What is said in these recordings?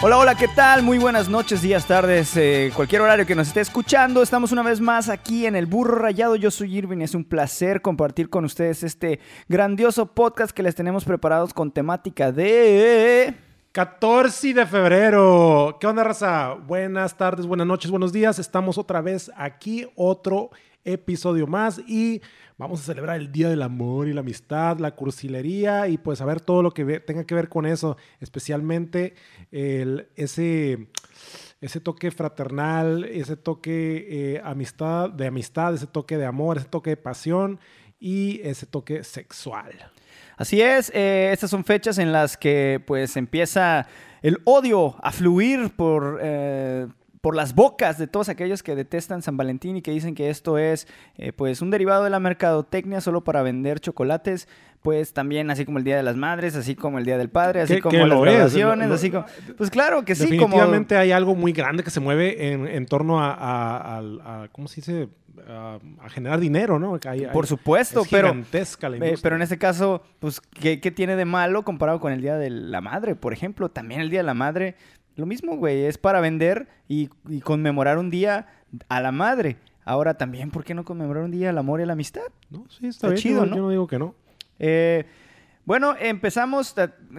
Hola, hola, ¿qué tal? Muy buenas noches, días, tardes, eh, cualquier horario que nos esté escuchando. Estamos una vez más aquí en El Burro Rayado. Yo soy Irving. Es un placer compartir con ustedes este grandioso podcast que les tenemos preparados con temática de... 14 de febrero. ¿Qué onda, raza? Buenas tardes, buenas noches, buenos días. Estamos otra vez aquí, otro episodio más y vamos a celebrar el Día del Amor y la Amistad, la cursilería y pues a ver todo lo que tenga que ver con eso, especialmente el, ese, ese toque fraternal, ese toque eh, amistad, de amistad, ese toque de amor, ese toque de pasión y ese toque sexual. Así es, eh, estas son fechas en las que pues empieza el odio a fluir por, eh, por las bocas de todos aquellos que detestan San Valentín y que dicen que esto es eh, pues un derivado de la mercadotecnia solo para vender chocolates, pues también así como el Día de las Madres, así como el Día del Padre, así como las graduaciones, así como... Pues claro que sí, como... Definitivamente hay algo muy grande que se mueve en, en torno a, a- ¿cómo se dice? A, a generar dinero, ¿no? Hay- Por supuesto, es pero... gigantesca la Eh, industria. pero en este caso, pues, ¿qué, qué tiene de malo comparado con el Día de la Madre, por ejemplo? También el Día de la Madre, lo mismo, güey, es para vender y, y conmemorar un día a la madre. Ahora también, ¿por qué no conmemorar un día al amor y a la amistad? No, sí, está, está bien. chido, yo, ¿no? yo no digo que no. Eh, bueno, empezamos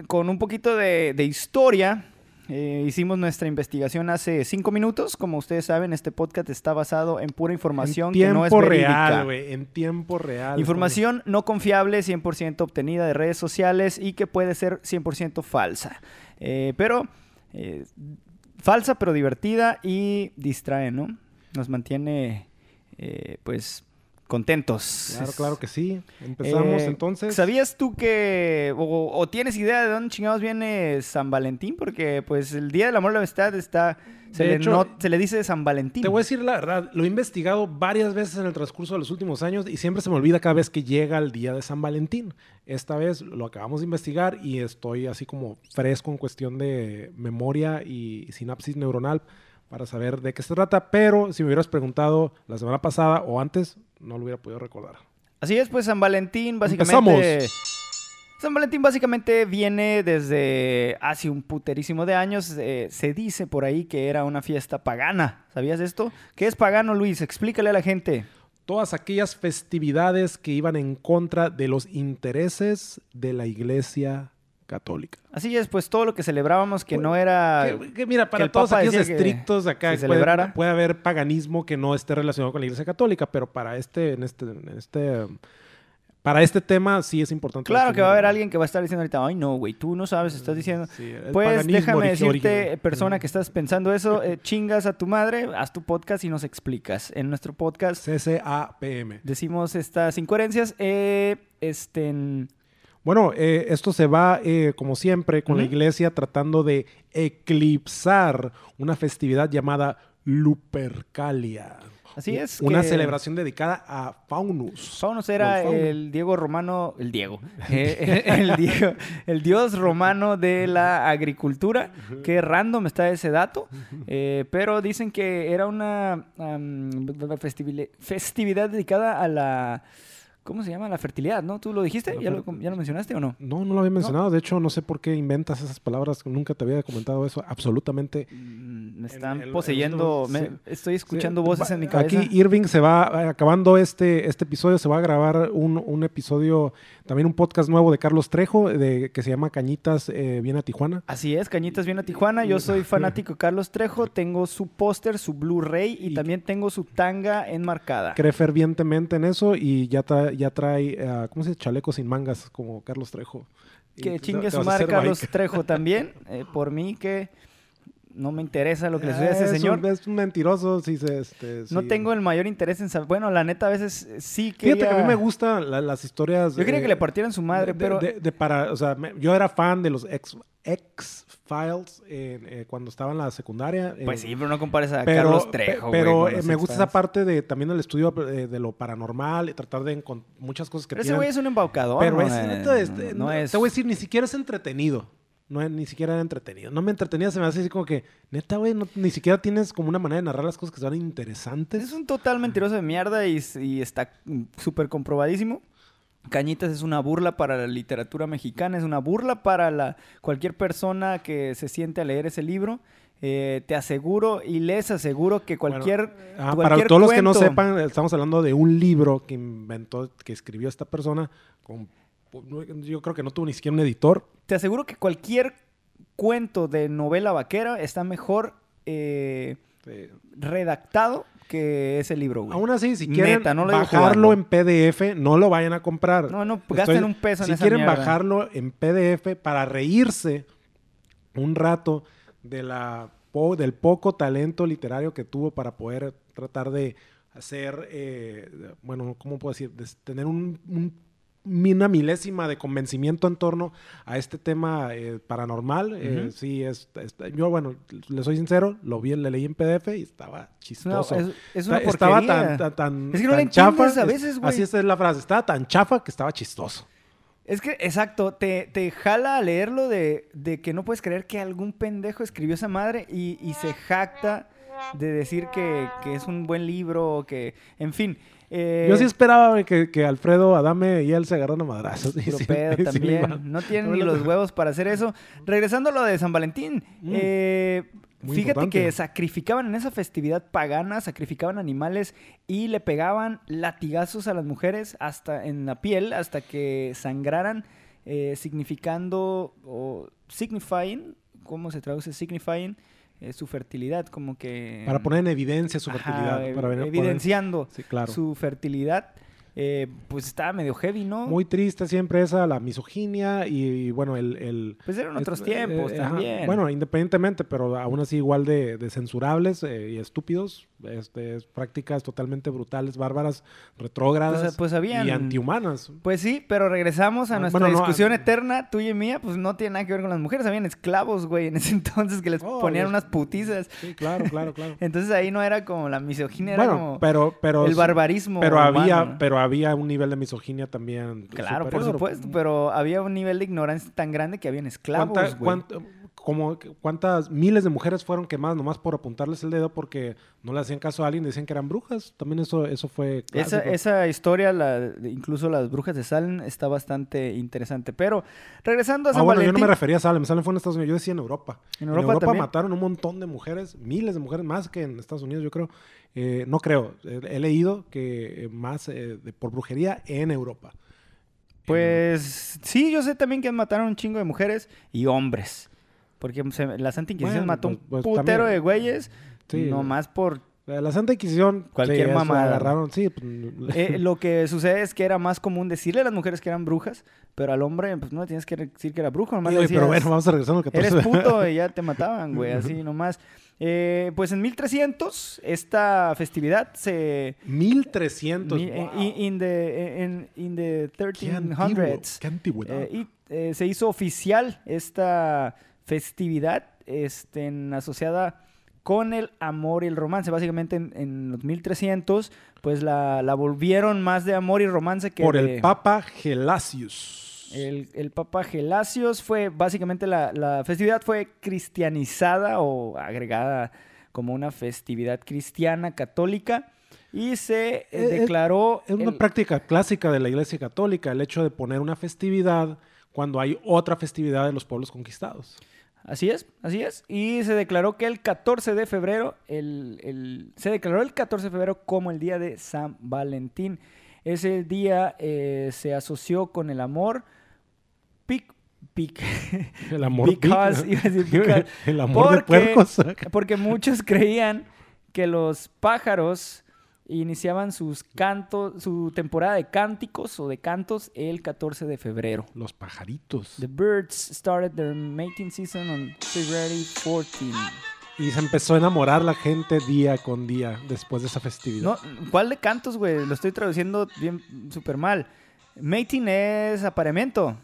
con un poquito de, de historia. Eh, hicimos nuestra investigación hace cinco minutos. Como ustedes saben, este podcast está basado en pura información en que no es verídica. real, güey. En tiempo real. Información no confiable, 100% obtenida de redes sociales y que puede ser 100% falsa. Eh, pero eh, falsa pero divertida y distrae, ¿no? Nos mantiene, eh, pues, contentos. Claro, claro que sí. Empezamos Eh, entonces. ¿Sabías tú que, o, o tienes idea de dónde chingados viene San Valentín? Porque, pues, el Día del Amor y la Amistad está, se, De le, hecho, no- se le dice San Valentín. Te voy a decir la verdad, lo he investigado varias veces en el transcurso de los últimos años y siempre se me olvida cada vez que llega el día de San Valentín. Esta vez lo acabamos de investigar y estoy así como fresco en cuestión de memoria y sinapsis neuronal para saber de qué se trata, pero si me hubieras preguntado la semana pasada o antes, no lo hubiera podido recordar. Así es, pues San Valentín básicamente... Empezamos. San Valentín básicamente viene desde hace un puterísimo de años. eh, se dice por ahí que era una fiesta pagana. ¿Sabías esto? ¿Qué es pagano, Luis? Explícale a la gente. Todas aquellas festividades que iban en contra de los intereses de la Iglesia Católica. Así es, pues todo lo que celebrábamos que Pues, no era... Que, que mira, para el todos aquellos que estrictos acá se puede, puede haber paganismo que no esté relacionado con la Iglesia Católica, pero para este, en este, en este, para este tema sí es importante. Claro que va a haber alguien que va a estar diciendo ahorita, ay no, güey, tú no sabes, estás diciendo... Sí, Pues déjame decirte, original. persona Mm. que estás pensando eso, eh, chingas a tu madre, haz tu podcast y nos explicas. En nuestro podcast CCAPM. decimos estas incoherencias. Eh, este, Bueno, eh, esto se va, eh, como siempre, con la. Iglesia tratando de eclipsar una festividad llamada Lupercalia. Así es Una que- celebración dedicada a Faunus. Faunos era el Diego romano, el Diego, eh, el, Diego- el dios romano de la agricultura. Qué random está ese dato, eh, pero dicen que era una festivile- festividad dedicada a la, ¿cómo se llama? La fertilidad, ¿no? ¿Tú lo dijiste? ¿Ya lo, ya lo mencionaste o no? No, no lo había mencionado. De hecho, no sé por qué inventas esas palabras. Nunca te había comentado eso. Absolutamente. Mm, Me están el- el poseyendo, último- me- sí. estoy escuchando Sí, voces va- en mi cabeza. Aquí Irving se va, eh, acabando este, este episodio, se va a grabar un, un episodio, también un podcast nuevo de Carlos Trejo, de, que se llama Cañitas eh, Viene a Tijuana. Así es, Cañitas viene a Tijuana. Yo soy fanático de Carlos Trejo. Tengo su póster, su Blu-ray y, Y- también tengo su tanga enmarcada. Cree fervientemente en eso y ya, tra- ya trae, eh, ¿cómo se dice? Chalecos sin mangas, como Carlos Trejo. Que chingue su vas a madre hacer Carlos. Trejo también. eh, por mí que no me interesa lo que le sucede a ese Es un- señor. Es un mentiroso, sí, se- este, No tengo el mayor interés en saber. Bueno, la neta, a veces eh, sí que. Fíjate que a mí me gustan la- las historias. Yo quería eh, que le partieran su madre, de- pero. de- de para, o sea, me- yo era fan de los X, X-Files eh, cuando estaba en la secundaria. eh, Pues sí, pero no compares a pero, Carlos Trejo. pero eh, me gusta esa parte de también el estudio eh, de lo paranormal y tratar de encontrar muchas cosas que Pero ese güey es un embaucador. pero no, es, eh, este, no no, es. Te voy a decir, ni siquiera es entretenido. No, ni siquiera era entretenido. No me entretenía, se me hace así como que, neta, güey, no- ni siquiera tienes como una manera de narrar las cosas que son interesantes. Es un total mentiroso de mierda y, y está súper comprobadísimo. Cañitas es una burla para la literatura mexicana, es una burla para la, cualquier persona que se siente a leer ese libro. Eh, te aseguro y les aseguro que cualquier. Ah, cualquier para todos los que no sepan, estamos hablando de un libro que inventó, que escribió esta persona. Con, yo creo que no tuvo ni siquiera un editor. Te aseguro que cualquier cuento de novela vaquera está mejor eh, redactado que ese libro, güey. Aún así, si quieren Neta, no bajarlo jugando. en PDF, no lo vayan a comprar. No, no, Estoy- gasten un peso en Si esa quieren mierda. bajarlo en PDF para reírse un rato de la po- del poco talento literario que tuvo para poder tratar de hacer, eh, bueno, ¿cómo puedo decir? De tener un, un- una milésima de convencimiento en torno a este tema eh, paranormal. eh, sí, es, es- yo, bueno, le soy sincero, lo vi, le leí en PDF y estaba chistoso. es, es una Está- estaba tan, tan, tan, Es que no tan le entiendes chafa, a es- veces, güey. Así es la frase. Estaba tan chafa que estaba chistoso. Es que, exacto, te, te jala a leerlo de, de que no puedes creer que algún pendejo escribió esa madre y, y se jacta de decir que, que es un buen libro, o que, en fin. Eh, Yo sí esperaba que, que Alfredo, Adame y él se agarraran a madrazos. Y puro sí, pedo sí, también. no tienen No, ni no, los no. huevos para hacer eso. Regresando a lo de San Valentín. Mm. eh, Muy fíjate importante. que sacrificaban en esa festividad pagana, sacrificaban animales y le pegaban latigazos a las mujeres hasta en la piel hasta que sangraran, eh, significando o signifying, ¿cómo se traduce signifying? Eh, su fertilidad, como que... Para poner en evidencia su Ajá, fertilidad. ev- para ver- poder- evidenciando Sí, claro. su fertilidad. Eh, pues estaba medio heavy, ¿no? Muy triste siempre esa, la misoginia y, y, bueno, el... el- Pues eran otros es- tiempos eh, ajá. también. Bueno, independientemente, pero aún así igual de, de censurables eh, y estúpidos. Este, es prácticas totalmente brutales, bárbaras, retrógradas Pues, pues habían- y antihumanas. Pues sí, pero regresamos a Ah, nuestra bueno, discusión ah, eterna, tuya y mía, pues no tiene nada que ver con las mujeres, habían esclavos, güey, en ese entonces que les Oh, ponían los- unas putizas. Sí, claro, claro, claro. Entonces ahí no era como la misoginia, era como pero, pero... el barbarismo. Pero había, humano. pero había un nivel de misoginia también. Claro, por supuesto, pero había un nivel de ignorancia tan grande que habían esclavos, ¿Cuánta- güey. Como, ¿Cuántas miles de mujeres fueron quemadas nomás por apuntarles el dedo porque no le hacían caso a alguien decían que eran brujas? También eso, eso fue Esa, esa historia, la, incluso las brujas de Salem, está bastante interesante. Pero regresando a Ah, San bueno, yo no me refería a Salem. Salem fue en Estados Unidos. Yo decía en Europa. En Europa también. mataron un montón de mujeres, miles de mujeres, más que en Estados Unidos, yo creo. Eh, no creo. Eh, he leído que eh, más eh, por brujería en Europa. Pues sí, yo sé también que mataron un chingo de mujeres y hombres. Porque se- la Santa Inquisición Bueno, mató un pues- pues putero también. de güeyes. Sí. Nomás por... Eh, La Santa Inquisición. Cualquier sí, mamada. agarraron, sí. pues, Eh, lo que sucede es que era más común decirle a las mujeres que eran brujas, pero al hombre pues no le tienes que decir que era brujo. Nomás Oye, pero decías, bueno, vamos a regresar al 14 Eres puto y ya te mataban, güey, así nomás. Eh, pues en 1300 esta festividad se... 1300. mi- eh, wow. in, in the, in, in the Qué antiguo, 1300s. qué antigüedad. Eh, y eh, se hizo oficial esta festividad este, asociada con el amor y el romance. Básicamente en, en los 1300, pues la, la volvieron más de amor y romance que Por de- el Papa Gelasius. el, el Papa Gelasios fue, básicamente la, la festividad fue cristianizada o agregada como una festividad cristiana católica y se eh, Eh, eh, declaró... Es una el- práctica clásica de la Iglesia Católica el hecho de poner una festividad cuando hay otra festividad de los pueblos conquistados. Así es, así es. Y se declaró que el 14 de febrero, el, el- se declaró el 14 de febrero como el día de San Valentín. Ese día eh, se asoció con el amor. Pic, pic. El amor Because, pic- because, El amor de porque- puercos. Porque muchos creían que los pájaros iniciaban sus cantos, su temporada de cánticos o de cantos el 14 de febrero. Los pajaritos. The birds started their mating season on February 14. Y se empezó a enamorar la gente día con día después de esa festividad. No, ¿cuál de cantos, güey? Lo estoy traduciendo bien súper mal. Mating es apareamiento.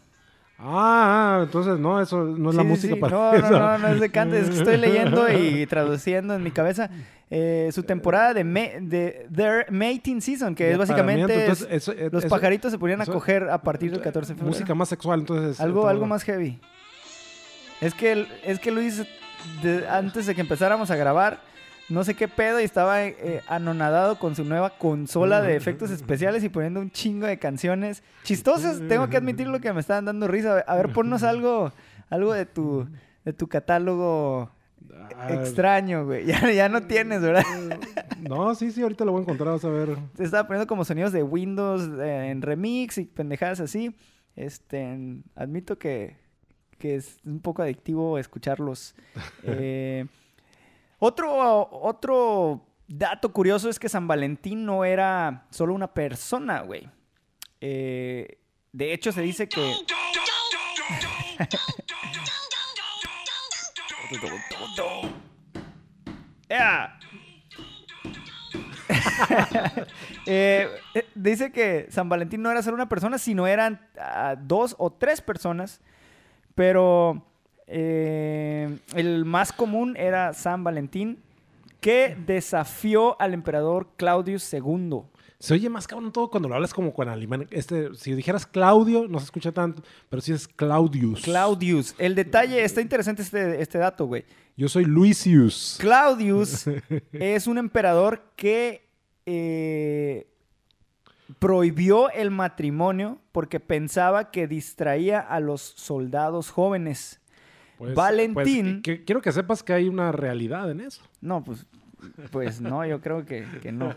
Ah, entonces no, eso no es la Sí, música sí. para No, eso. no, no, no es de canto. Es que estoy leyendo y traduciendo en mi cabeza eh, su temporada de, de their mating season, que es básicamente entonces, eso- los eso- pajaritos se ponían a coger a partir del 14 de febrero. Música más sexual, entonces. Algo, entonces, algo más heavy. Es que, es que Luis, de- antes de que empezáramos a grabar, no sé qué pedo y estaba eh, anonadado con su nueva consola de efectos especiales y poniendo un chingo de canciones chistosas. Tengo que admitir lo que me estaban dando risa. A ver, ponnos algo, algo de tu, de tu catálogo Ah, extraño, güey. Ya, ya no tienes, ¿verdad? No, sí, sí, ahorita lo voy a encontrar, vas a ver. Te estaba poniendo como sonidos de Windows eh, en remix y pendejadas así. Este, admito que, que es un poco adictivo escucharlos. Eh, otro, otro dato curioso es que San Valentín no era solo una persona, güey. Eh, de hecho, se dice que... Eh, eh, dice que San Valentín no era solo una persona, sino eran ah, dos o tres personas. Pero eh, el más común era San Valentín, que desafió al emperador Claudius II. Se oye más cabrón todo cuando lo hablas como con alemán. Este, si dijeras Claudio, no se escucha tanto, pero si es Claudius. Claudius. El detalle, está interesante este, este dato, güey. Yo soy Luisius. Claudius es un emperador que eh, prohibió el matrimonio porque pensaba que distraía a los soldados jóvenes. Pues, Valentín. pues, que- quiero que sepas que hay una realidad en eso. No, pues, pues no, yo creo que, que no.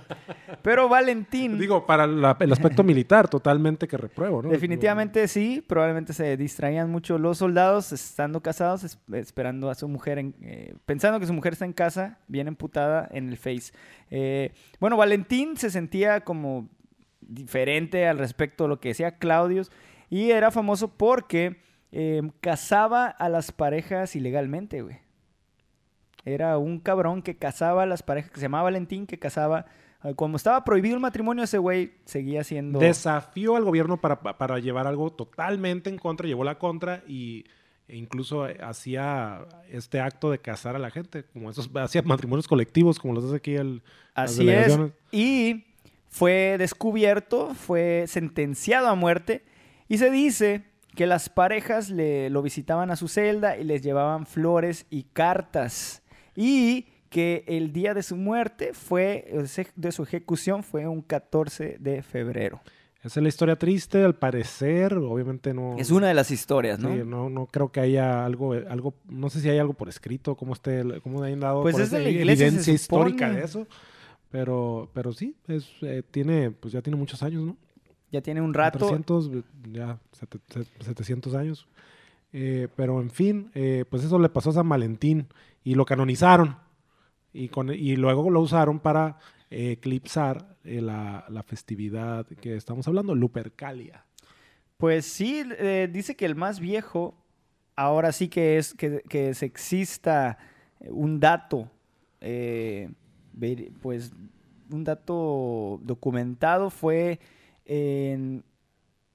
Pero Valentín, Digo, para la- el aspecto militar, totalmente que repruebo, ¿no? definitivamente sí, probablemente se distraían mucho los soldados estando casados, es- esperando a su mujer, en- eh, pensando que su mujer está en casa, bien emputada en el face. Eh, bueno, Valentín se sentía como diferente al respecto de lo que decía Claudius y era famoso porque eh, casaba a las parejas ilegalmente, güey. Era un cabrón que casaba a las parejas, que se llamaba Valentín, que casaba... eh, Como estaba prohibido el matrimonio, ese güey seguía siendo... Desafió al gobierno para, para llevar algo totalmente en contra, llevó la contra y e incluso eh, hacía este acto de casar a la gente, como esos, hacía matrimonios colectivos, como los hace aquí el, Así es. Y fue descubierto, fue sentenciado a muerte y se dice que las parejas le, lo visitaban a su celda y les llevaban flores y cartas. Y que el día de su muerte fue, de su ejecución fue un 14 de febrero. Esa es la historia triste, al parecer, obviamente no... Es una de las historias, ¿no? Sí, no, no creo que haya algo, algo, no sé si hay algo por escrito, cómo esté, cómo hayan dado Pues por es de la iglesia, evidencia histórica de eso. Pero, pero sí, es, eh, tiene, pues ya tiene muchos años, ¿no? Ya tiene un rato. 300, ya sete- set- 700 años. Eh, pero en fin, eh, pues eso le pasó a San Valentín y lo canonizaron. Y, con, y luego lo usaron para eh, eclipsar la, la festividad que estamos hablando, Lupercalia. Pues sí, dice que el más viejo, ahora sí que es que, que se exista un dato, pues un dato documentado fue en,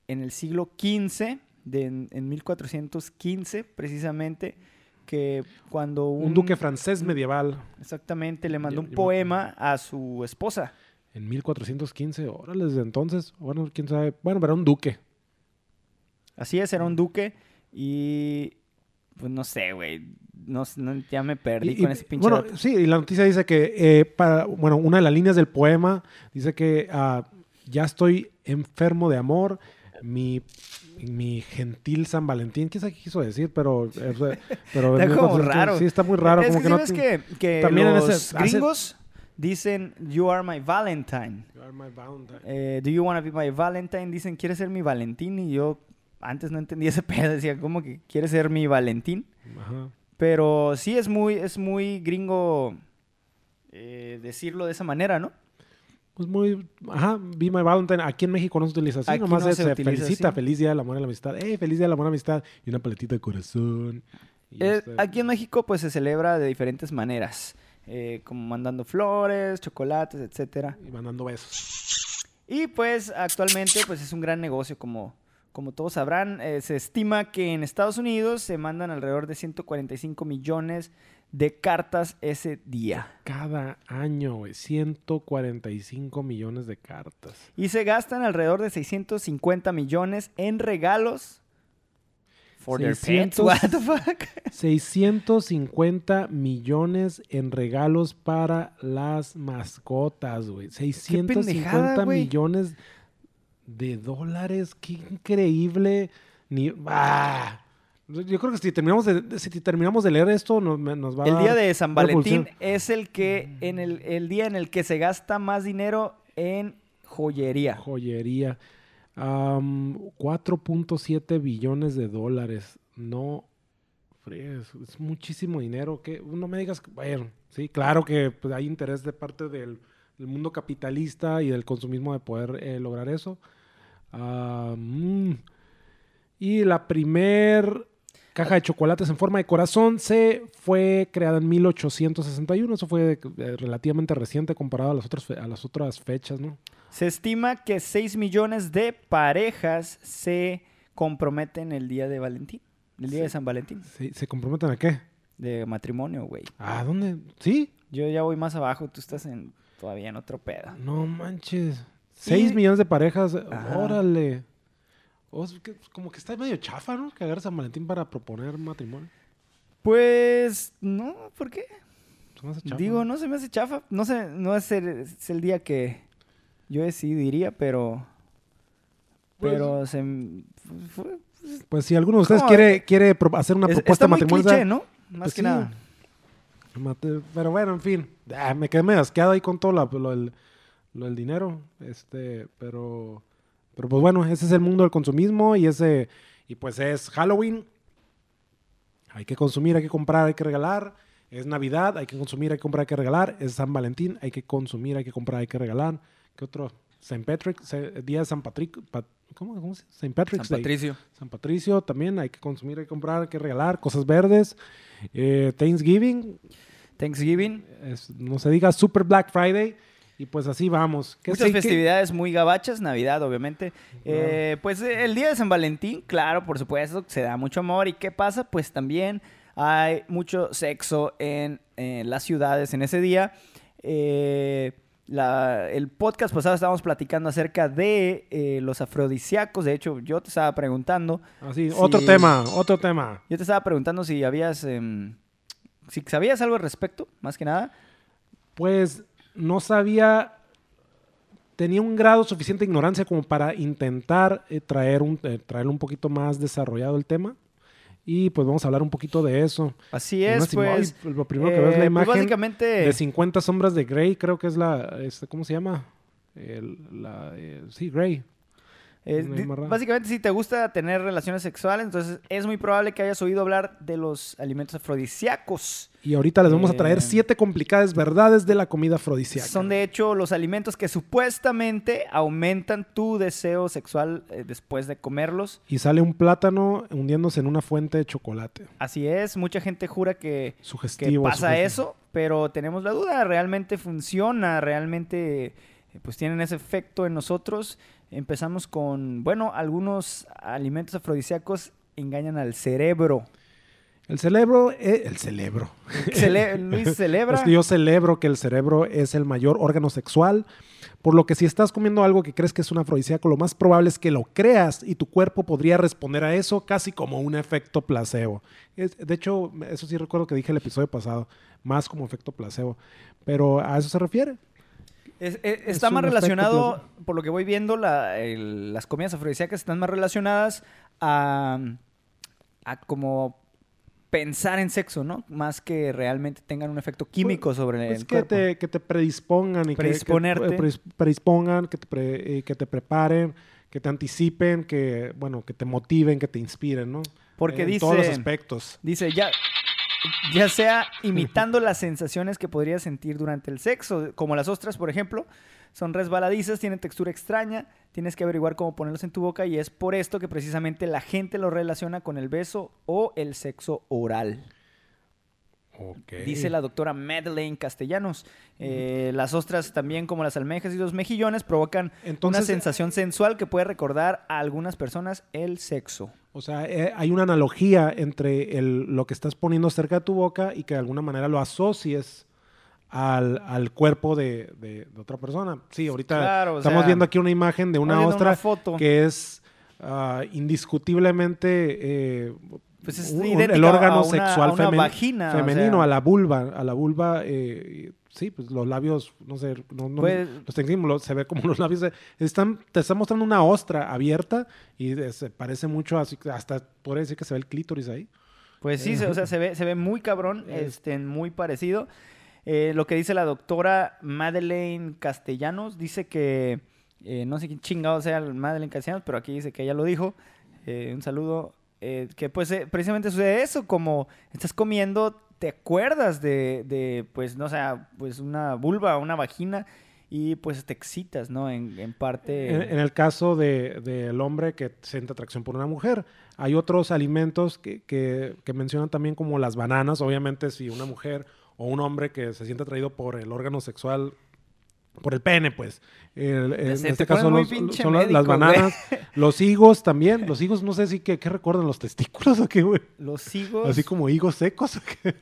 en el siglo XV, de, en, en 1415 precisamente, que cuando un, Un duque francés medieval exactamente le mandó un poema a su esposa. en 1415, órale, desde entonces, bueno, quién sabe, bueno, pero era un duque. Así es, era un duque y pues no sé, güey, no, no- ya me perdí Y- con y- ese pinche bueno, dato. sí, y la noticia dice que, eh, para, bueno, una de las líneas del poema dice que ah, ya estoy enfermo de amor, mi, mi gentil San Valentín, quién sabe qué quiso decir, pero... o sea, pero Está en como 1400, raro. Sí, está muy raro. es como que, que no sabes tiene- que, que También en los hace- gringos dicen, you are my Valentine. You are my Valentine. Eh, do you want to be my Valentine? Dicen, ¿quieres ser mi Valentín? Y yo antes no entendía ese pedo, decía, ¿cómo que quieres ser mi Valentín? Ajá. Pero sí es muy, es muy gringo eh, decirlo de esa manera, ¿no? Pues muy, ajá, Be My Valentine. Aquí en México no se utiliza así, Aquí nomás no se se utiliza felicita, así. feliz día del amor y la amistad. ¡Eh, feliz día del amor y la amistad! Y una paletita de corazón. Eh, este- aquí en México pues se celebra de diferentes maneras, eh, como mandando flores, chocolates, etcétera. Y mandando besos. Y pues actualmente pues es un gran negocio como, como todos sabrán. Eh, se estima que en Estados Unidos se mandan alrededor de 145 millones de cartas ese día. Cada año, güey, 145 millones de cartas. Y se gastan alrededor de 650 millones en regalos For their pets, 600. what the fuck? 650 millones en regalos para las mascotas, güey. 650 pendejada, güey. millones de dólares. Qué increíble. Ni, ah. Yo creo que si terminamos de, si terminamos de leer esto, nos, nos va a El día de San Valentín es el que en el, el día en el que se gasta más dinero en joyería. Joyería. Am, 4.7 billones de dólares. No fríes, es muchísimo dinero. Que no me digas que, bueno, sí, claro que pues, hay interés de parte del, del mundo capitalista y del consumismo de poder eh, lograr eso. Mm. Y la primer caja de chocolates en forma de corazón se fue creada en 1861. Eso fue eh, relativamente reciente comparado a las otras, a las otras fechas, ¿no? Se estima que 6 millones de parejas se comprometen el día de Valentín, el día de San Valentín, Sí, ¿Se comprometen a qué? de matrimonio, güey. ¿A dónde? ¿Sí? Yo ya voy más abajo, tú estás en todavía en otro pedo. No manches. 6 Y- millones de parejas. Ajá. Órale. O es que- como que está medio chafa, ¿no? Que agarre San Valentín para proponer matrimonio. Pues no, ¿por qué? Se me hace chafa. Digo, no se me hace chafa. No sé, no es el, es el día que yo sí diría, pero. Pues- Pero se. fue- Pues si alguno de ustedes quiere, quiere hacer una es- propuesta matrimonial. ¿no? Más Pues que sí. nada. Pero bueno, en fin. Ah, me quedé medio asqueado ahí con todo lo, del, lo del dinero. Este, pero. Pero pues bueno, ese es el mundo del consumismo y ese. Y pues es Halloween. Hay que consumir, hay que comprar, hay que regalar. Es Navidad, hay que consumir, hay que comprar, hay que regalar. Es San Valentín, hay que consumir, hay que comprar, hay que regalar. ¿Qué otro? St. Patrick, día de San Patrick. Pat- ¿Cómo? ¿Cómo se? St. Patrick's San Day. Patricio. San Patricio también hay que consumir, hay que comprar, hay que regalar. Cosas verdes. Eh, Thanksgiving, Thanksgiving. es- no se diga Super Black Friday. Y pues así vamos. ¿Qué Muchas festividades muy gabachas, Navidad, obviamente. Eh, pues eh, el día de San Valentín, claro, por supuesto, se da mucho amor. ¿Y qué pasa? Pues también hay mucho sexo en, en las ciudades en ese día. Eh, la- el podcast pasado estábamos platicando acerca de eh, los afrodisíacos. De hecho, yo te estaba preguntando. Así, Sí. otro tema, otro tema. Yo te estaba preguntando si habías. em, si sabías algo al respecto, más que nada. Pues no sabía, tenía un grado suficiente de ignorancia como para intentar eh, traer un, eh, traerlo un poquito más desarrollado el tema. Y pues vamos a hablar un poquito de eso. Así es, pues. ay, lo primero que veo es la eh, pues imagen básicamente. de 50 sombras de Grey, creo que es la, este, ¿cómo se llama? El- la, eh, sí, Grey. Eh, básicamente, si te gusta tener relaciones sexuales, entonces es muy probable que hayas oído hablar de los alimentos afrodisíacos. Y ahorita les vamos a traer siete complicadas verdades de la comida afrodisíaca. Son de hecho los alimentos que supuestamente aumentan tu deseo sexual eh, después de comerlos. Y sale un plátano hundiéndose en una fuente de chocolate. Así es, mucha gente jura que, que pasa sugestivo. eso, pero tenemos la duda, realmente funciona, realmente eh, pues tienen ese efecto en nosotros. Empezamos con, bueno, algunos alimentos afrodisíacos engañan al cerebro. El cerebro, eh, el cerebro. Cele- Luis celebra. Es que yo celebro que el cerebro es el mayor órgano sexual, por lo que si estás comiendo algo que crees que es un afrodisíaco, lo más probable es que lo creas y tu cuerpo podría responder a eso casi como un efecto placebo. Es- de hecho, eso sí recuerdo que dije el episodio pasado, más como efecto placebo, pero a eso se refiere. Es- es- está Es más relacionado, por lo que voy viendo, la- el- las comidas afrodisíacas están más relacionadas a, a como pensar en sexo, ¿no? Más que realmente tengan un efecto químico sobre Pues el que cuerpo. te, que te predispongan y que- Predisponerte. que, eh, predis- predispongan, que te, pre- eh, que te preparen, que te anticipen, que bueno, que te motiven, que te inspiren, ¿no? Porque en dice- todos los aspectos. Dice, ya, ya sea imitando las sensaciones que podrías sentir durante el sexo, como las ostras, por ejemplo, son resbaladizas, tienen textura extraña, tienes que averiguar cómo ponerlos en tu boca y es por esto que precisamente la gente lo relaciona con el beso o el sexo oral. Dice la doctora Madeleine Castellanos. Eh, las ostras, también como las almejas y los mejillones, provocan una Entonces, sensación sensual que puede recordar a algunas personas el sexo. O sea, eh, hay una analogía entre el- lo que estás poniendo cerca de tu boca y que de alguna manera lo asocies al, al cuerpo de, de- de otra persona. Sí, ahorita Claro, estamos sea, viendo aquí una imagen de una ostra una foto. que es ah, indiscutiblemente eh, Pues es un- el órgano a una- sexual a una femen- vagina, o femenino, sea. a la vulva. A la vulva, eh, sí, pues los labios, no sé, no, no- Pues- los tecnicismos, lo- se ve como los labios. de- están, te están mostrando una ostra abierta y de- se parece mucho, así, hasta podría decir que se ve el clítoris ahí. Pues sí, se- o sea, se ve, se ve muy cabrón, Eh. este, muy parecido. Eh, lo que dice la doctora Madeleine Castellanos, dice que, eh, no sé quién chingado sea el Madeleine Castellanos, pero aquí dice que ella lo dijo. Eh, un saludo. Eh, que pues eh, precisamente sucede eso, como estás comiendo, te acuerdas de, de, pues, no sé, pues una vulva, una vagina, y pues te excitas, ¿no? En, en parte... En, el caso de- del hombre que siente atracción por una mujer, hay otros alimentos que- que mencionan también como las bananas. Obviamente, si una mujer o un hombre que se siente atraído por el órgano sexual, por el pene, pues. en este caso los- son las- las médico, güey. bananas, los higos también. Los higos, no sé si que, ¿qué recuerdan los testículos o qué, güey. Los higos... Así como higos secos.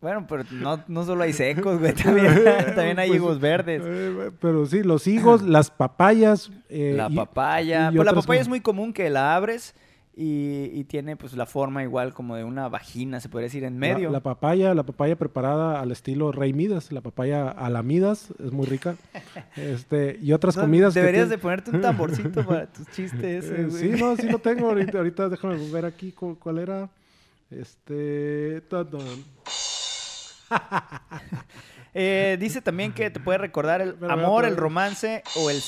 Bueno, pero no, no solo hay secos, güey, también, también hay Pues, higos verdes. eh, pero sí, los higos, las papayas. eh, La papaya. y Pues la papaya es muy común que la abres y, y tiene pues la forma igual como de una vagina, se podría decir, en medio. La, papaya, la papaya preparada al estilo Rey Midas, la papaya a la Midas, es muy rica. Este, y otras No, comidas que Deberías de ponerte un tamborcito para tus chistes. Eh, güey. sí, no, sí lo tengo ahorita, ahorita déjame ver aquí cu- cuál era. Este. Eh, dice también que te puede recordar el Pero, amor, el romance o el,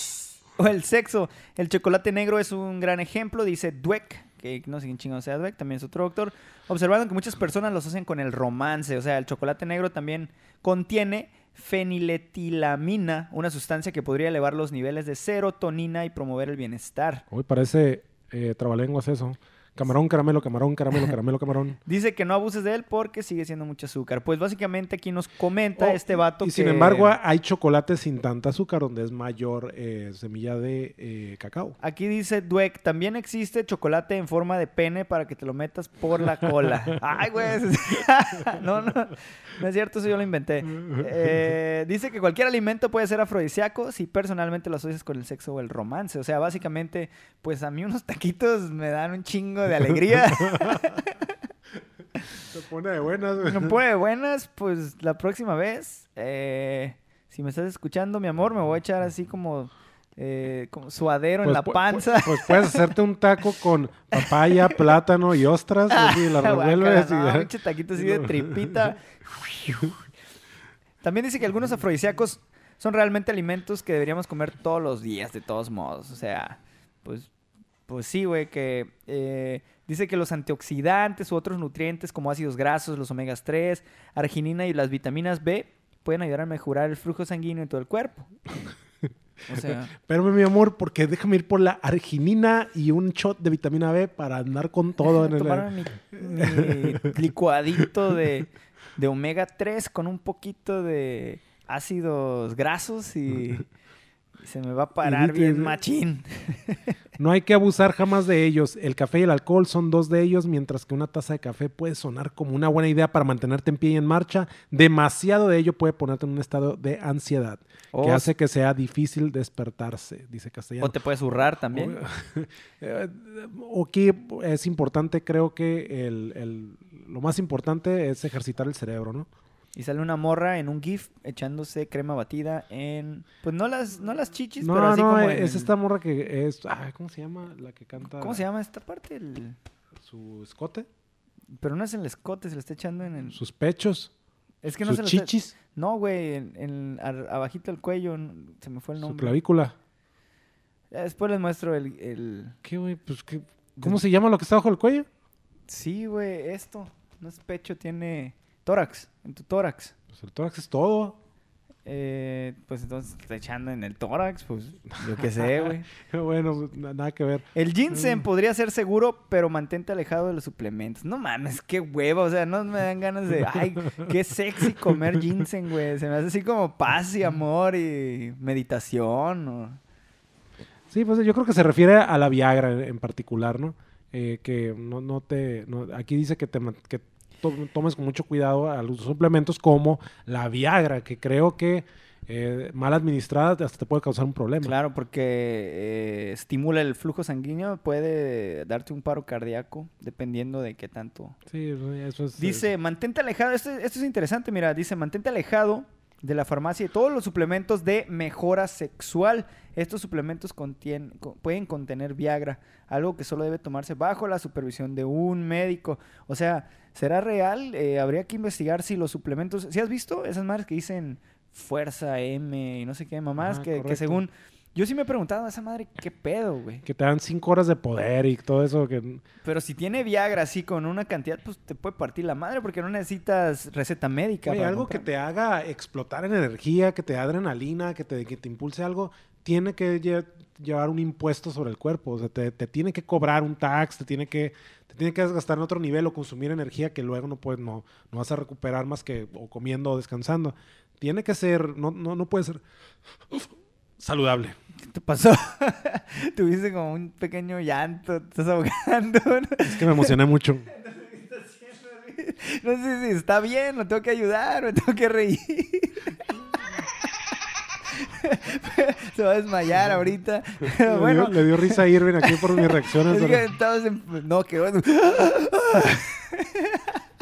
o el sexo. El chocolate negro es un gran ejemplo, dice Dweck, que no sé quién chingón sea Dweck, también es otro doctor, observando que muchas personas los hacen con el romance. O sea, el chocolate negro también contiene feniletilamina, una sustancia que podría elevar los niveles de serotonina y promover el bienestar. Uy, parece eh, trabalenguas eso. Camarón, caramelo, camarón, caramelo, caramelo, camarón. Dice que no abuses de él porque sigue siendo mucho azúcar. Pues básicamente aquí nos comenta Oh, este vato Y sin que- embargo, hay chocolates sin tanta azúcar donde es mayor eh, semilla de eh, cacao. Aquí dice Dweck, también existe chocolate en forma de pene para que te lo metas por la cola. Ay, güey. no, no, no es cierto, eso yo lo inventé. Eh, dice que cualquier alimento puede ser afrodisíaco si personalmente lo asocias con el sexo o el romance. O sea, básicamente, pues a mí unos taquitos me dan un chingo de alegría. Se pone de buenas. güey. Me pone de buenas, pues la próxima vez, eh, si me estás escuchando, mi amor, me voy a echar así como, eh, como suadero en Pues la panza. Pues, puedes hacerte un taco con papaya, plátano y ostras. así, la Guácala, revuelves. y no, ya. taquito así de tripita. También dice que algunos afrodisíacos son realmente alimentos que deberíamos comer todos los días, de todos modos. O sea, pues, pues sí, güey, que eh, dice que los antioxidantes u otros nutrientes como ácidos grasos, los omegas 3, arginina y las vitaminas B pueden ayudar a mejorar el flujo sanguíneo en todo el cuerpo. O sea, Espérame, mi amor, porque déjame ir por la arginina y un shot de vitamina B para andar con todo en el... mi, mi licuadito de, de omega 3 con un poquito de ácidos grasos y se me va a parar bien machín. No hay que abusar jamás de ellos. El café y el alcohol son dos de ellos, mientras que una taza de café puede sonar como una buena idea para mantenerte en pie y en marcha. Demasiado de ello puede ponerte en un estado de ansiedad, O, que hace que sea difícil despertarse, dice Castellano. o te puedes zurrar también. Eh, Aquí es importante, creo que el, el- lo más importante es ejercitar el cerebro, ¿no? Y sale una morra en un GIF echándose crema batida en. Pues no las, no las chichis, No, pero así no, como. es en- esta morra que es... ah, ¿Cómo se llama? La que canta... ¿Cómo se llama esta parte? El- Su escote, Pero no es el escote, se le está echando en el. sus pechos, Es que no sus se le está- chichis, No, güey, en, abajito del cuello, se me fue el su nombre. clavícula. Ya Después les muestro el, el- ¿Qué, güey? Pues, ¿qué? ¿Cómo se llama lo que está bajo el cuello? Sí, güey, esto. No es pecho, tiene tórax. En tu tórax. Pues el tórax es todo. Eh, pues entonces echando en el tórax, pues yo qué sé, güey. bueno, pues, na- nada que ver. El ginseng Mm. podría ser seguro, pero mantente alejado de los suplementos. No mames, qué hueva. O sea, no me dan ganas de. Ay, qué sexy comer ginseng, güey. Se me hace así como paz y amor y meditación. o- Sí, pues yo creo que se refiere a la Viagra en, particular, ¿no? Eh, que no, no te... no- aquí dice que, te, que to- tomes con mucho cuidado a los suplementos como la Viagra, que creo que eh, mal administrada hasta te puede causar un problema. Claro, porque eh, estimula el flujo sanguíneo, puede darte un paro cardíaco, dependiendo de qué tanto. Sí, eso es. Dice, mantente alejado, esto, esto es interesante, mira, dice, mantente alejado de la farmacia y todos los suplementos de mejora sexual. Estos suplementos contien- co- pueden contener Viagra, algo que solo debe tomarse bajo la supervisión de un médico. O sea, ¿será real? Eh, habría que investigar si los suplementos... ¿Sí has visto esas madres que dicen fuerza M y no sé qué mamás? Que, según... Yo sí me he preguntado, esa madre, ¿qué pedo, güey? Que te dan cinco horas de poder y todo eso. que Pero si tiene Viagra así con una cantidad, pues te puede partir la madre porque no necesitas receta médica. Para algo que te haga explotar en energía, que te dé adrenalina, que te, que te impulse algo, tiene que lle- llevar un impuesto sobre el cuerpo. O sea, te, te tiene que cobrar un tax, te tiene que, te tiene que desgastar en otro nivel o consumir energía que luego no puedes, no, no vas a recuperar más que o comiendo o descansando. Tiene que ser, no, no, no puede ser saludable. ¿Qué te pasó? Tuviste como un pequeño llanto, te estás ahogando. ¿no? Es que me emocioné mucho. No sé si está bien, me tengo que ayudar, me tengo que reír. Se va a desmayar ahorita. Pero Le, bueno, dio, le dio risa a Irving aquí por mis reacciones. es que en... No, que bueno.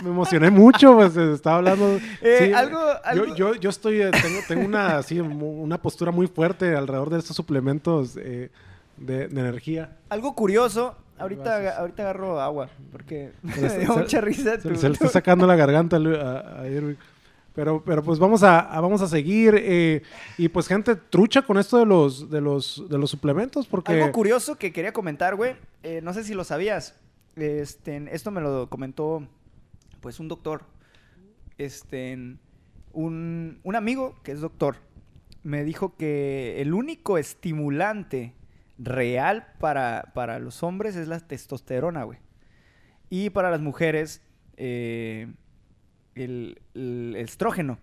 Me emocioné mucho, pues estaba hablando. Eh, sí, algo- yo- algo- Yo, yo, estoy, eh, tengo, tengo una, mu- una postura muy fuerte alrededor de estos suplementos eh, de, de energía. Algo curioso, ahorita, ahorita agarro agua, porque Se me dio se- mucha risa. Se, se le está sacando la garganta a, a- a Irving. Pero, pero pues vamos a, a- vamos a seguir. eh, y pues gente trucha con esto de los, de los, de los suplementos, porque... Algo curioso que quería comentar, güey. eh, no sé si lo sabías. Este, esto me lo comentó, pues, un doctor. Este, un, un amigo que es doctor me dijo que el único estimulante real para, para los hombres es la testosterona, güey. Y para las mujeres, eh, el, estrógeno.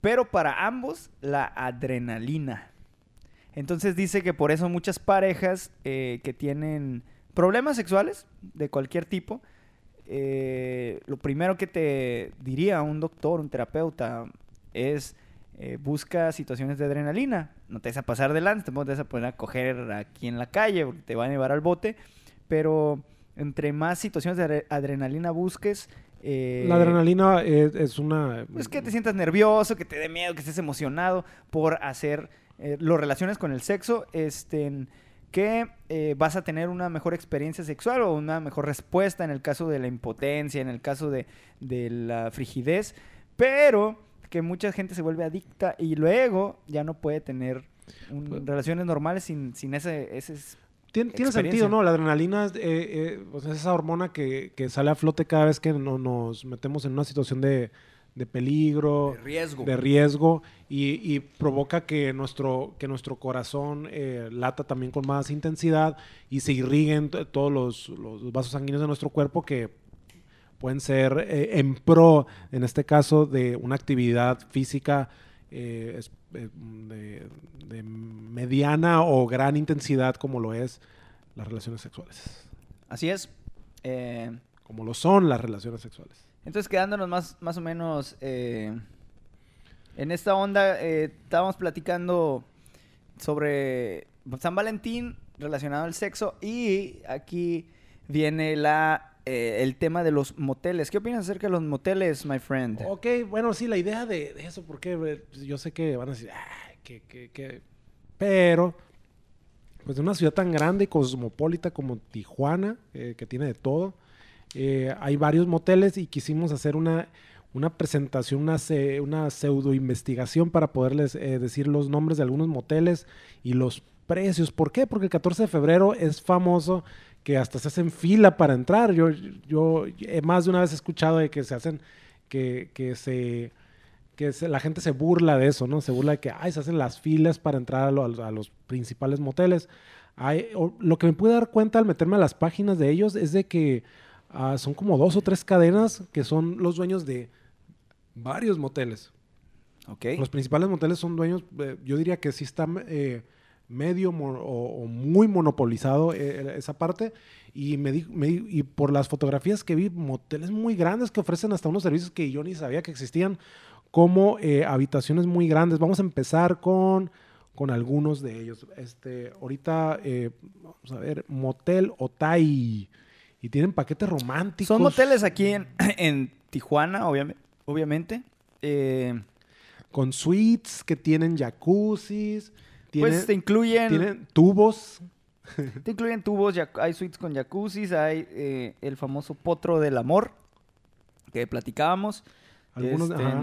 Pero para ambos, la adrenalina. Entonces dice que por eso muchas parejas eh, que tienen problemas sexuales de cualquier tipo, eh, lo primero que te diría un doctor, un terapeuta, es eh, busca situaciones de adrenalina. No te vas a pasar delante, tampoco te vas a poner a coger aquí en la calle, porque te van a llevar al bote. Pero entre más situaciones de adre- adrenalina busques... eh, La adrenalina es, es una... pues que te sientas nervioso, que te dé miedo, que estés emocionado por hacer eh, lo relaciones con el sexo, este, que eh, vas a tener una mejor experiencia sexual o una mejor respuesta en el caso de la impotencia, en el caso de, de la frigidez, pero que mucha gente se vuelve adicta y luego ya no puede tener un- Pues- relaciones normales sin, sin ese, ese Tien- Tiene, sentido, ¿no? La adrenalina es, eh, eh, pues, es esa hormona que, que sale a flote cada vez que no- nos metemos en una situación de, de peligro, riesgo. de riesgo, y, y provoca que nuestro, que nuestro corazón eh, lata también con más intensidad y se irriguen todos los, los vasos sanguíneos de nuestro cuerpo que pueden ser eh, en pro, en este caso, de una actividad física eh, eh, de, de mediana o gran intensidad como lo es las relaciones sexuales. Así es. Eh, Como lo son las relaciones sexuales. Entonces, quedándonos más, más o menos eh, en esta onda, eh, estábamos platicando sobre San Valentín relacionado al sexo y aquí viene la, eh, el tema de los moteles. ¿Qué opinas acerca de los moteles, my friend? Ok, bueno, sí, la idea de, eso, porque eh, pues, yo sé que van a decir, "Ay, que, que, que-". Pero, pues de una ciudad tan grande y cosmopolita como Tijuana, eh, que tiene de todo, eh, hay varios moteles y quisimos hacer una, una presentación, una, una pseudo investigación para poderles eh, decir los nombres de algunos moteles y los precios. ¿Por qué? Porque el 14 de febrero es famoso que hasta se hacen fila para entrar. Yo, yo más de una vez he escuchado de que se hacen, que, que se que la gente se burla de eso, ¿no? Se burla de que, ay, se hacen las filas para entrar a, lo- a los principales moteles. O- lo que me pude dar cuenta al meterme a las páginas de ellos es de que ah, son como dos o tres cadenas que son los dueños de varios moteles. Ok. Los principales moteles son dueños, eh, yo diría que sí está eh, medio o, o muy monopolizado eh, esa parte. Y, me di- me y por las fotografías que vi, moteles muy grandes que ofrecen hasta unos servicios que yo ni sabía que existían, como eh, habitaciones muy grandes. Vamos a empezar con, con algunos de ellos. Este, ahorita, eh, vamos a ver, Motel Otay. Y tienen paquetes románticos. Son moteles aquí en, en Tijuana, obviamente. obviamente. Eh, Con suites que tienen jacuzzis. Tienen, pues te incluyen, tienen tubos. te incluyen tubos, hay suites con jacuzzis, hay eh, el famoso potro del amor que platicábamos. Algunos, Este, ajá.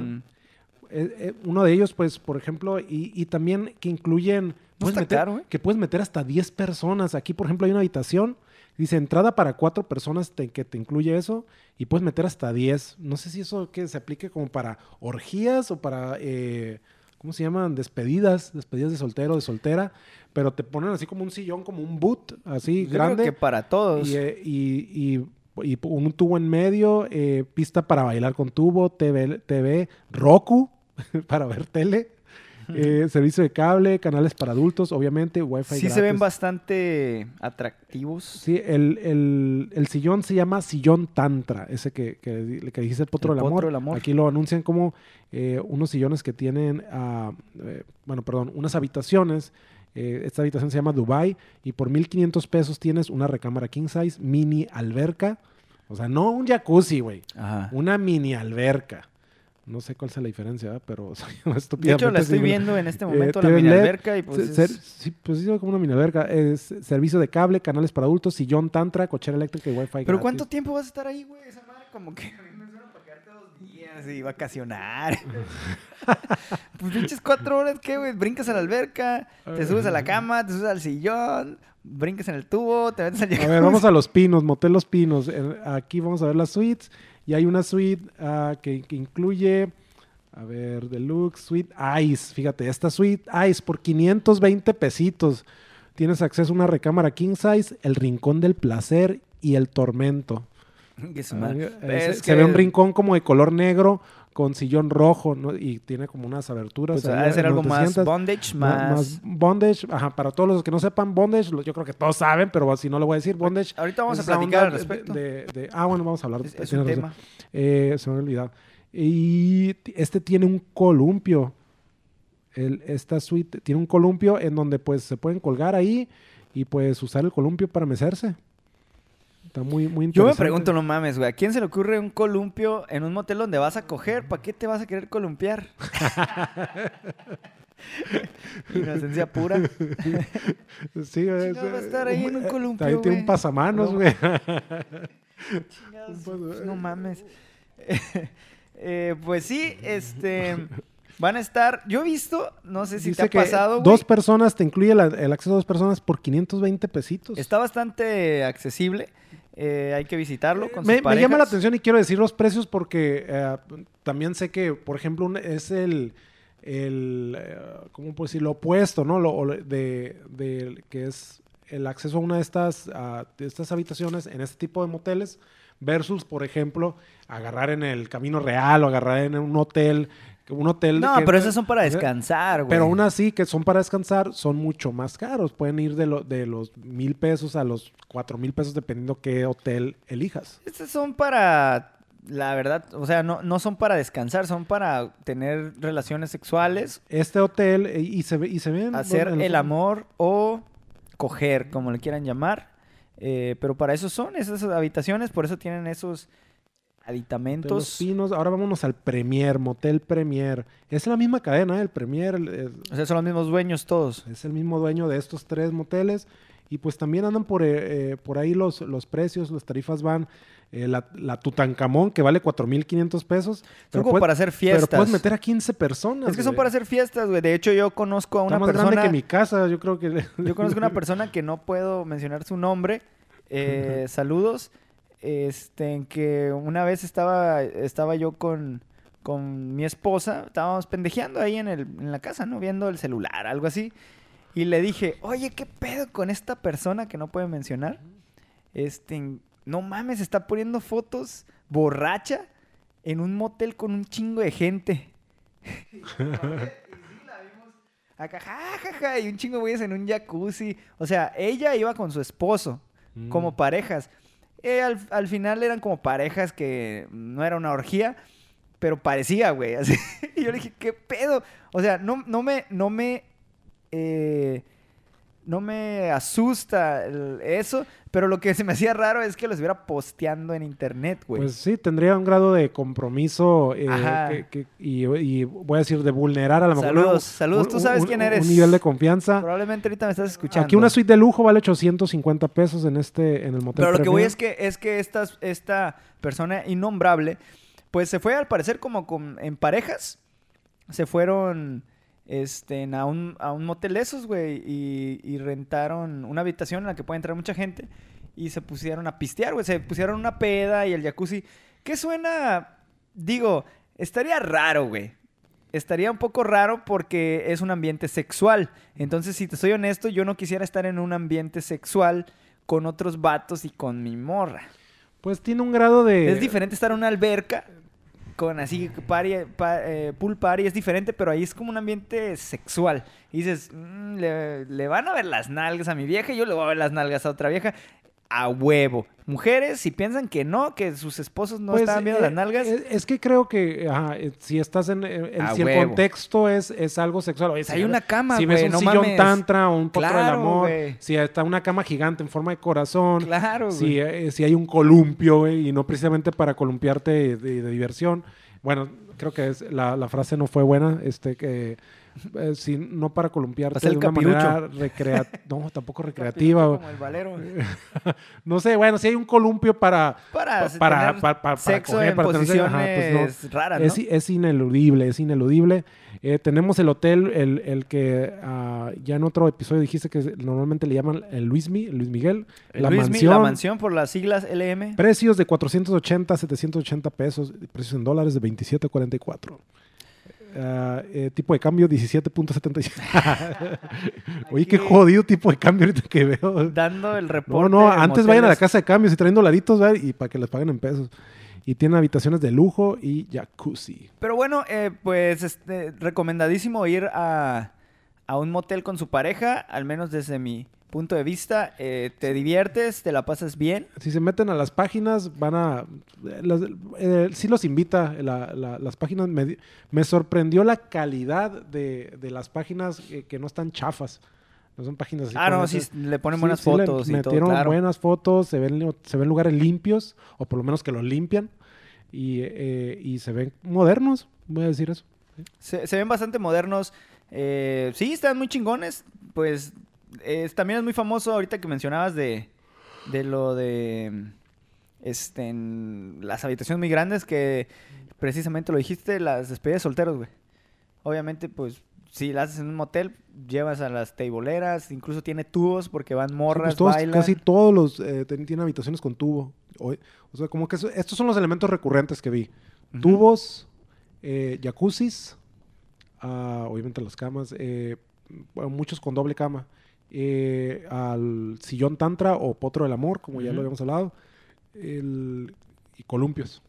Eh, eh, uno de ellos, pues, por ejemplo, y, y también que incluyen... puedes está meter- caro. Que puedes meter hasta 10 personas. Aquí, por ejemplo, hay una habitación. Dice, entrada para cuatro personas te- que te incluye eso. Y puedes meter hasta 10. No sé si eso que se aplique como para orgías o para... eh, ¿Cómo se llaman? Despedidas. Despedidas de soltero, de soltera. Pero te ponen así como un sillón, como un boot, así Yo creo grande. que para todos. Y, eh, y- y- y un tubo en medio, eh, pista para bailar con tubo, TV, TV Roku para ver tele, eh, servicio de cable, canales para adultos, obviamente, Wi-Fi. sí se ven gratis. bastante atractivos. Sí, el, el- el sillón se llama sillón tantra, ese que, que, que dijiste el potro, El del, potro amor. del amor. Aquí lo anuncian como eh, unos sillones que tienen, ah, eh, bueno, perdón, unas habitaciones. Esta habitación se llama Dubai y por 1500 pesos tienes una recámara king size, mini alberca. O sea, no un jacuzzi, güey. Una mini alberca. No sé cuál es la diferencia, pero De hecho, la estoy viendo en este Eh, momento, la TV mini alberca. Y pues ser- es- sí, pues sí, como una mini alberca. Es servicio de cable, canales para adultos, sillón tantra, cochera eléctrica y wifi Pero gratis. ¿cuánto tiempo vas a estar ahí, güey? Esa madre como que a mí me suena para quedarte dos días y vacacionar. pues pinches cuatro horas, ¿qué, güey? Brincas a la alberca, te subes a la cama, te subes al sillón, brincas en el tubo, te metes al A ver, jacuzzi. vamos a Los Pinos, Motel Los Pinos. Eh, Aquí vamos a ver las suites. Y hay una suite ah, que, que incluye, a ver, Deluxe Suite Ice. Fíjate, esta suite Ice por 520 pesitos. Tienes acceso a una recámara king size, el rincón del placer y el tormento. Ah, Es se, que, se ve un rincón como de color negro con sillón rojo ¿no? y tiene como unas aberturas. Pues, ahí ha de ser algo más sientas. bondage, más... bondage, ajá, para todos los que no sepan bondage, yo creo que todos saben, pero si no lo voy a decir, bondage. Ahorita vamos a platicar al de- respecto. de- de- ah, bueno, vamos a hablar. es, es un tema. Eh, se me había olvidado. Y este tiene un columpio. El- esta suite tiene un columpio en donde pues se pueden colgar ahí y pues usar el columpio para mecerse. Está muy, muy Yo interesante. me pregunto, no mames, güey, ¿a quién se le ocurre un columpio en un motel donde vas a coger? ¿Para qué te vas a querer columpiar? Inocencia pura. Sí, es, va a eh, estar ahí en un eh, columpio, Ahí tiene güey? un pasamanos, No. güey. No mames. Eh, pues sí, este. Van a estar. Yo he visto, no sé si Dice te ha pasado, güey. dos personas, te incluye la- el acceso a dos personas por 520 pesitos. Está bastante accesible. Eh, hay que visitarlo con me, sus me llama la atención y quiero decir los precios porque eh, también sé que, por ejemplo, un- es el, el eh, ¿cómo puedo decir? Lo opuesto, ¿no? Lo, de, de- que es el acceso a una de estas, ah, de estas habitaciones en este tipo de moteles versus, por ejemplo, agarrar en el Camino Real o agarrar en un hotel. Un hotel No, que- pero esos son para sea, descansar, güey. Pero aún así, que son para descansar, son mucho más caros. Pueden ir de, lo- de los mil pesos a los cuatro mil pesos dependiendo qué hotel elijas. Estos son para. La verdad, o sea, no, no son para descansar, son para tener relaciones sexuales, Este hotel, eh, y se, y se ven... hacer bueno, el amor o coger, como le quieran llamar. Eh, pero para eso son esas habitaciones, por eso tienen esos de los aditamentos. pinos. Ahora vámonos al Premier, Motel Premier. Es la misma cadena, el Premier O sea, son los mismos dueños todos. es el mismo dueño de estos tres moteles. Y pues también andan por, eh, eh, por ahí los, los precios, las tarifas van. eh, la, la Tutankamón, que vale 4.500 pesos. Son pero como para hacer Pero fiestas. puedes meter a 15 personas. Es que son para hacer fiestas, güey. De hecho, yo conozco a Está una más grande persona. que mi casa, yo creo que... Yo conozco a una persona que no puedo mencionar su nombre. Eh, saludos. Este, en que una vez estaba, estaba yo con, con mi esposa, estábamos pendejeando ahí en, el, en la casa, ¿no? Viendo el celular, algo así. Y le dije, oye, ¿qué pedo con esta persona que no puede mencionar? Este, no mames, está poniendo fotos borracha en un motel con un chingo de gente. Acá, ja, ja, ja, y un chingo de güeyes en un jacuzzi. O sea, ella iba con su esposo, Mm. como parejas. Eh, al, al final eran como parejas que no era una orgía, pero parecía, güey. Así. Y yo le dije, ¿qué pedo? O sea, no, no me, no me, eh, no me asusta eso, pero lo que se me hacía raro es que los estuviera posteando en internet, güey. Pues sí, tendría un grado de compromiso eh, que- que- y, y voy a decir de vulnerar a lo mejor. Saludos, saludos, tú sabes quién eres. Un nivel de confianza. Probablemente ahorita me estás escuchando. Aquí una suite de lujo vale 850 pesos en este en el motel. Pero lo que voy es que es que esta, esta persona innombrable, pues se fue al parecer como con- en parejas. Se fueron este, a, un, a un motel de esos, güey, y, y rentaron una habitación en la que puede entrar mucha gente. Y se pusieron a pistear, güey. Se pusieron una peda y el jacuzzi. ¿Qué suena? Digo, estaría raro, güey. Estaría un poco raro porque es un ambiente sexual. Entonces, si te soy honesto, yo no quisiera estar en un ambiente sexual con otros vatos y con mi morra. Pues tiene un grado de. Es diferente estar en una alberca con así party, pa- eh, party, es diferente, pero ahí es como un ambiente sexual. Y dices, "Mm, le, le van a ver las nalgas a mi vieja y yo le voy a ver las nalgas a otra vieja. A huevo. Mujeres, si piensan que no, que sus esposos no Pues, estaban viendo eh, las nalgas, Es, es que creo que ajá, eh, si estás en, si el contexto es, es algo sexual. oye, Pues si hay una cama, Si ves güey, un no sillón mames. tantra o un potro del amor, si está una cama gigante en forma de corazón, claro, si, eh, si hay un columpio y no precisamente para columpiarte de, de diversión. Bueno, creo que es, la, la frase no fue buena, este que eh, si, no para columpiarte de el una capirucho. manera recreativa, no, tampoco recreativa. Como el valero. No sé, bueno, si hay un columpio para Para, Pa- para- tener pa- pa- para sexo coger, en para tener posiciones ajá, pues raras, ¿no? Es, es ineludible, es ineludible. Eh, tenemos el hotel, el, el que ah, ya en otro episodio dijiste que normalmente le llaman el Luismi, Luis Miguel. El la, Luis Mi- mansión, la mansión por las siglas LM. Precios de 480 a 780 pesos, precios en dólares de 27.44. Ah, eh, tipo de cambio 17.75. Oye, qué jodido tipo de cambio ahorita que veo. Dando el No, reporte. no, de antes vayan a la casa de cambios y traen dolaritos, ¿verdad? Y para que les paguen en pesos. Y tienen habitaciones de lujo y jacuzzi. Pero bueno, eh, pues este, recomendadísimo ir a, a un motel con su pareja, al menos desde mi punto de vista. Eh, te diviertes, te la pasas bien. Si se meten a las páginas, van a... Las, eh, sí los invita la- la- las páginas. Me, di- me sorprendió la calidad de, de las páginas eh, que no están chafas. No son páginas así. ah, no, sí, le ponen Sí, buenas sí le fotos y todo, metieron claro. buenas fotos, se ven, se ven lugares limpios, o por lo menos que los limpian, y, eh, y se ven modernos, voy a decir eso. Se, se ven bastante modernos. Eh, sí, están muy chingones. Pues es- también es muy famoso ahorita que mencionabas de, de lo de este, en las habitaciones muy grandes que precisamente lo dijiste, las despedidas de solteros, güey. Obviamente, pues si las haces en un motel, llevas a las teiboleras, incluso tiene tubos porque van Sí, morras, pues todos- bailan. casi todos los eh, tienen habitaciones con tubo. O, o sea, como que eso- estos son los elementos recurrentes que vi. Tubos, eh, jacuzzis, ah, obviamente las camas, eh, bueno, muchos con doble cama. Eh, al sillón tantra o potro del amor, como ya lo habíamos hablado. el- y columpios.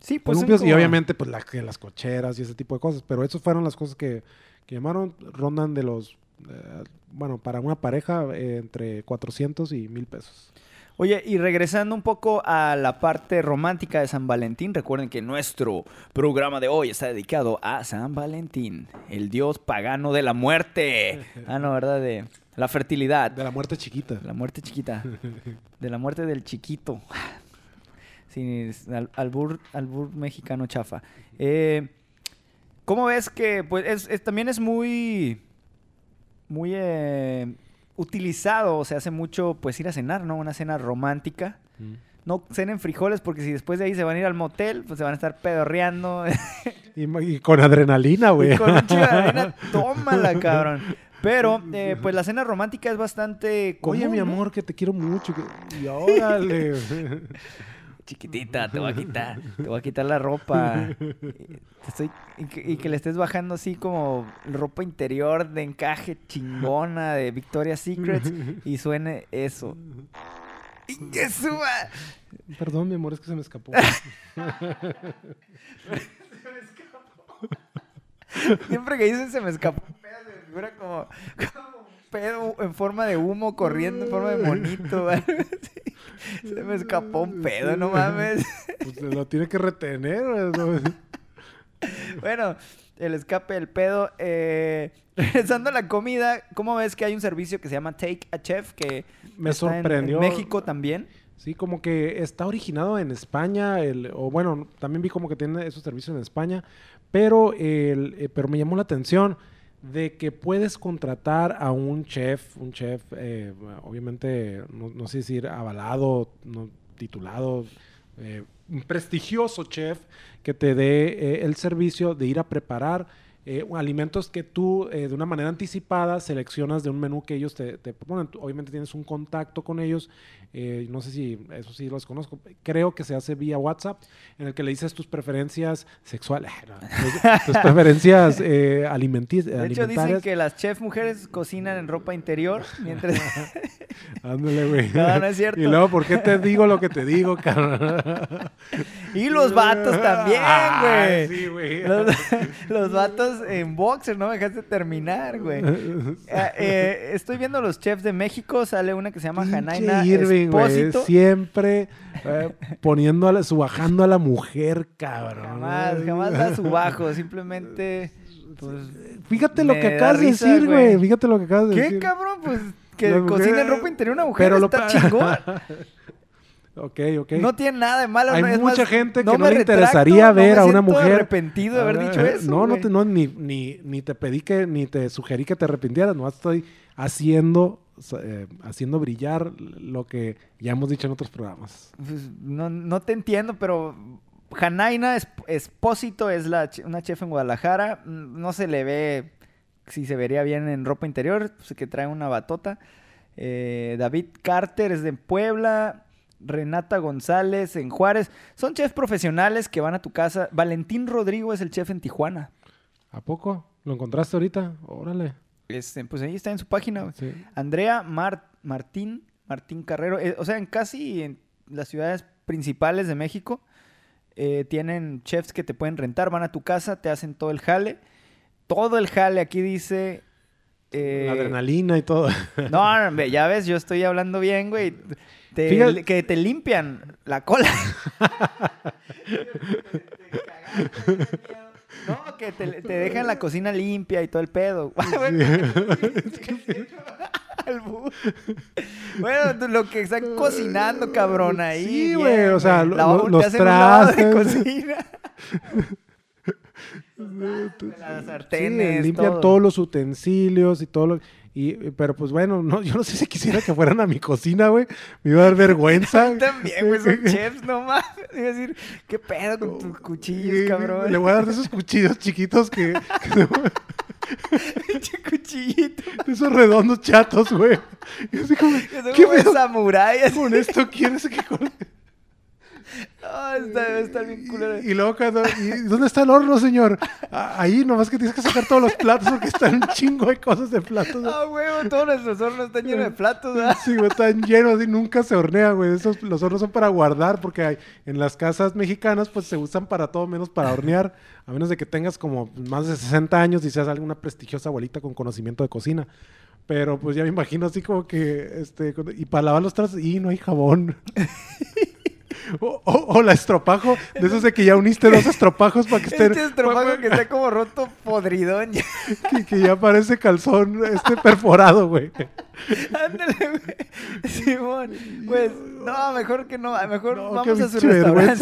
Sí, pues columpios y obviamente pues la- las cocheras y ese tipo de cosas. Pero esas fueron las cosas que, que llamaron, rondan de los, eh, bueno, para una pareja eh, entre 400 y 1000 pesos. Oye, y regresando un poco a la parte romántica de San Valentín, recuerden que nuestro programa de hoy está dedicado a San Valentín, el dios pagano de la muerte. Ah, no, ¿verdad? De la fertilidad, De la muerte chiquita. la muerte chiquita, de la muerte del chiquito. Sí, es al- albur, albur mexicano chafa. Eh, ¿Cómo ves que pues es, es- también es muy muy eh, utilizado, se hace mucho pues ir a cenar, ¿no? Una cena romántica. No cenen frijoles porque si después de ahí se van a ir al motel, pues se van a estar pedorreando. Y, con adrenalina, güey. y con un de arena, tómala, cabrón. Pero, eh, pues la cena romántica es bastante común, Oye, mi ¿no? amor, que te quiero mucho. que- Y órale. Chiquitita, te voy a quitar, te voy a quitar la ropa. Y, te estoy- y que, y que le estés bajando así como ropa interior de encaje chingona de Victoria's Secrets y suene eso. ¡Y que suba! Perdón, mi amor, es que se me escapó. Siempre que dicen se me escapó se me figura como, como un pedo en forma de humo corriendo en forma de monito. ¿vale? Se me escapó un pedo, no mames. Pues lo tiene que retener. ¿no? Bueno, el escape del pedo. Eh, regresando a la comida, ¿cómo ves que hay un servicio que se llama Take a Chef? Que Me está en- sorprendió. En, México también. Sí, como que está originado en España, el, o bueno, también vi como que tiene esos servicios en España, pero, el, eh, pero me llamó la atención de que puedes contratar a un chef, un chef, eh, obviamente, no, no sé decir avalado, titulado, eh, un prestigioso chef que te dé eh, el servicio de ir a preparar eh, alimentos que tú eh, de una manera anticipada seleccionas de un menú que ellos te, te proponen. Obviamente tienes un contacto con ellos. eh, no sé si eso sí los conozco. Creo que se hace vía WhatsApp, en el que le dices tus preferencias sexuales, tus, preferencias eh, alimenti- De hecho, dicen que las chef mujeres cocinan en ropa interior, mientras... Ándale, güey. No, no es cierto. Y luego, ¿por qué te digo lo que te digo, cabrón? y los vatos también, Ay, güey. sí, güey. Los, los vatos en boxer, no me dejaste terminar, güey. Eh, eh, estoy viendo los chefs de México, sale una que se llama Janaina Irving, güey, siempre eh, poniendo a la, subajando a la mujer, cabrón. Jamás, jamás da su bajo, simplemente... Pues, Fíjate lo que acabas de decir, güey. Fíjate lo que acabas de ¿Qué, decir. cabrón? Pues que cocina en ropa interior una mujer Pero lo está pa- chingón. Ok, ok. No tiene nada de malo. Hay no, es mucha más, gente que no no me le retracto, interesaría no ver me a una mujer- arrepentido de haber dicho Ah, eso, No, no, te, no ni, ni, ni te pedí que, ni te sugerí que te arrepintieras. No estoy haciendo, eh, haciendo brillar lo que ya hemos dicho en otros programas. Pues, no, no te entiendo, pero Janaina Es- Espósito es la, una chef en Guadalajara. Mm, No se le ve si se vería bien en ropa interior, pues, que trae una batota. Eh, David Carter es de Puebla. Renata González en Juárez. Son chefs profesionales que van a tu casa. Valentín Rodrigo es el chef en Tijuana. ¿A poco? ¿Lo encontraste ahorita? Órale. Este, pues ahí está en su página. Sí. Andrea Mar- Martín, Martín Carrero, eh, o sea, en casi en las ciudades principales de México eh, tienen chefs que te pueden rentar, van a tu casa, te hacen todo el jale. Todo el jale aquí dice... eh, La adrenalina y todo. no, ya ves, yo estoy hablando bien, güey. Te- Fíjate- que te limpian la cola. No, que te, te dejan la cocina limpia y todo el pedo. Bueno, lo que están cocinando, cabrón, ahí. Sí, güey, o sea, lo- Lavado- lo- los trastes. cocina. Las Sí, sartenes, limpian todo. todos los utensilios y todo lo... Y, pero pues bueno, no, yo no sé si quisiera que fueran a mi cocina, güey. Me iba a dar vergüenza. También, güey, son chefs, no mames. Iba a decir, ¿qué pedo con tus cuchillos, Y- cabrón? Le voy a dar de esos cuchillos chiquitos que... que- Pinche cuchillito. de esos redondos chatos, güey. Y así como, ¿Qué pedo samurái. así. con esto quieres que... Ah, está, debe estar bien culero. Y luego cuando... ¿y ¿Dónde está el horno, señor? "Ah, Ahí, nomás que tienes que sacar todos los platos porque están un chingo de cosas de platos. Ah, huevo, todos nuestros hornos están llenos de platos, ¿verdad? Sí, güey, están llenos y nunca se hornea, güey. Esos, los hornos son para guardar porque hay, en las casas mexicanas pues se usan para todo menos para hornear. A menos de que tengas como más de 60 años y seas alguna prestigiosa abuelita con conocimiento de cocina. Pero pues ya me imagino así como que, este, y para lavar los trastes, y no hay jabón. o, o- o la estropajo, de esos de que ya uniste dos estropajos para que estén... Este estropajo que está como roto podridón. ya. que, que ya parece calzón este perforado, güey. Ándale, güey. Simón. Pues, no, mejor que no. Mejor No, vamos a su restaurante,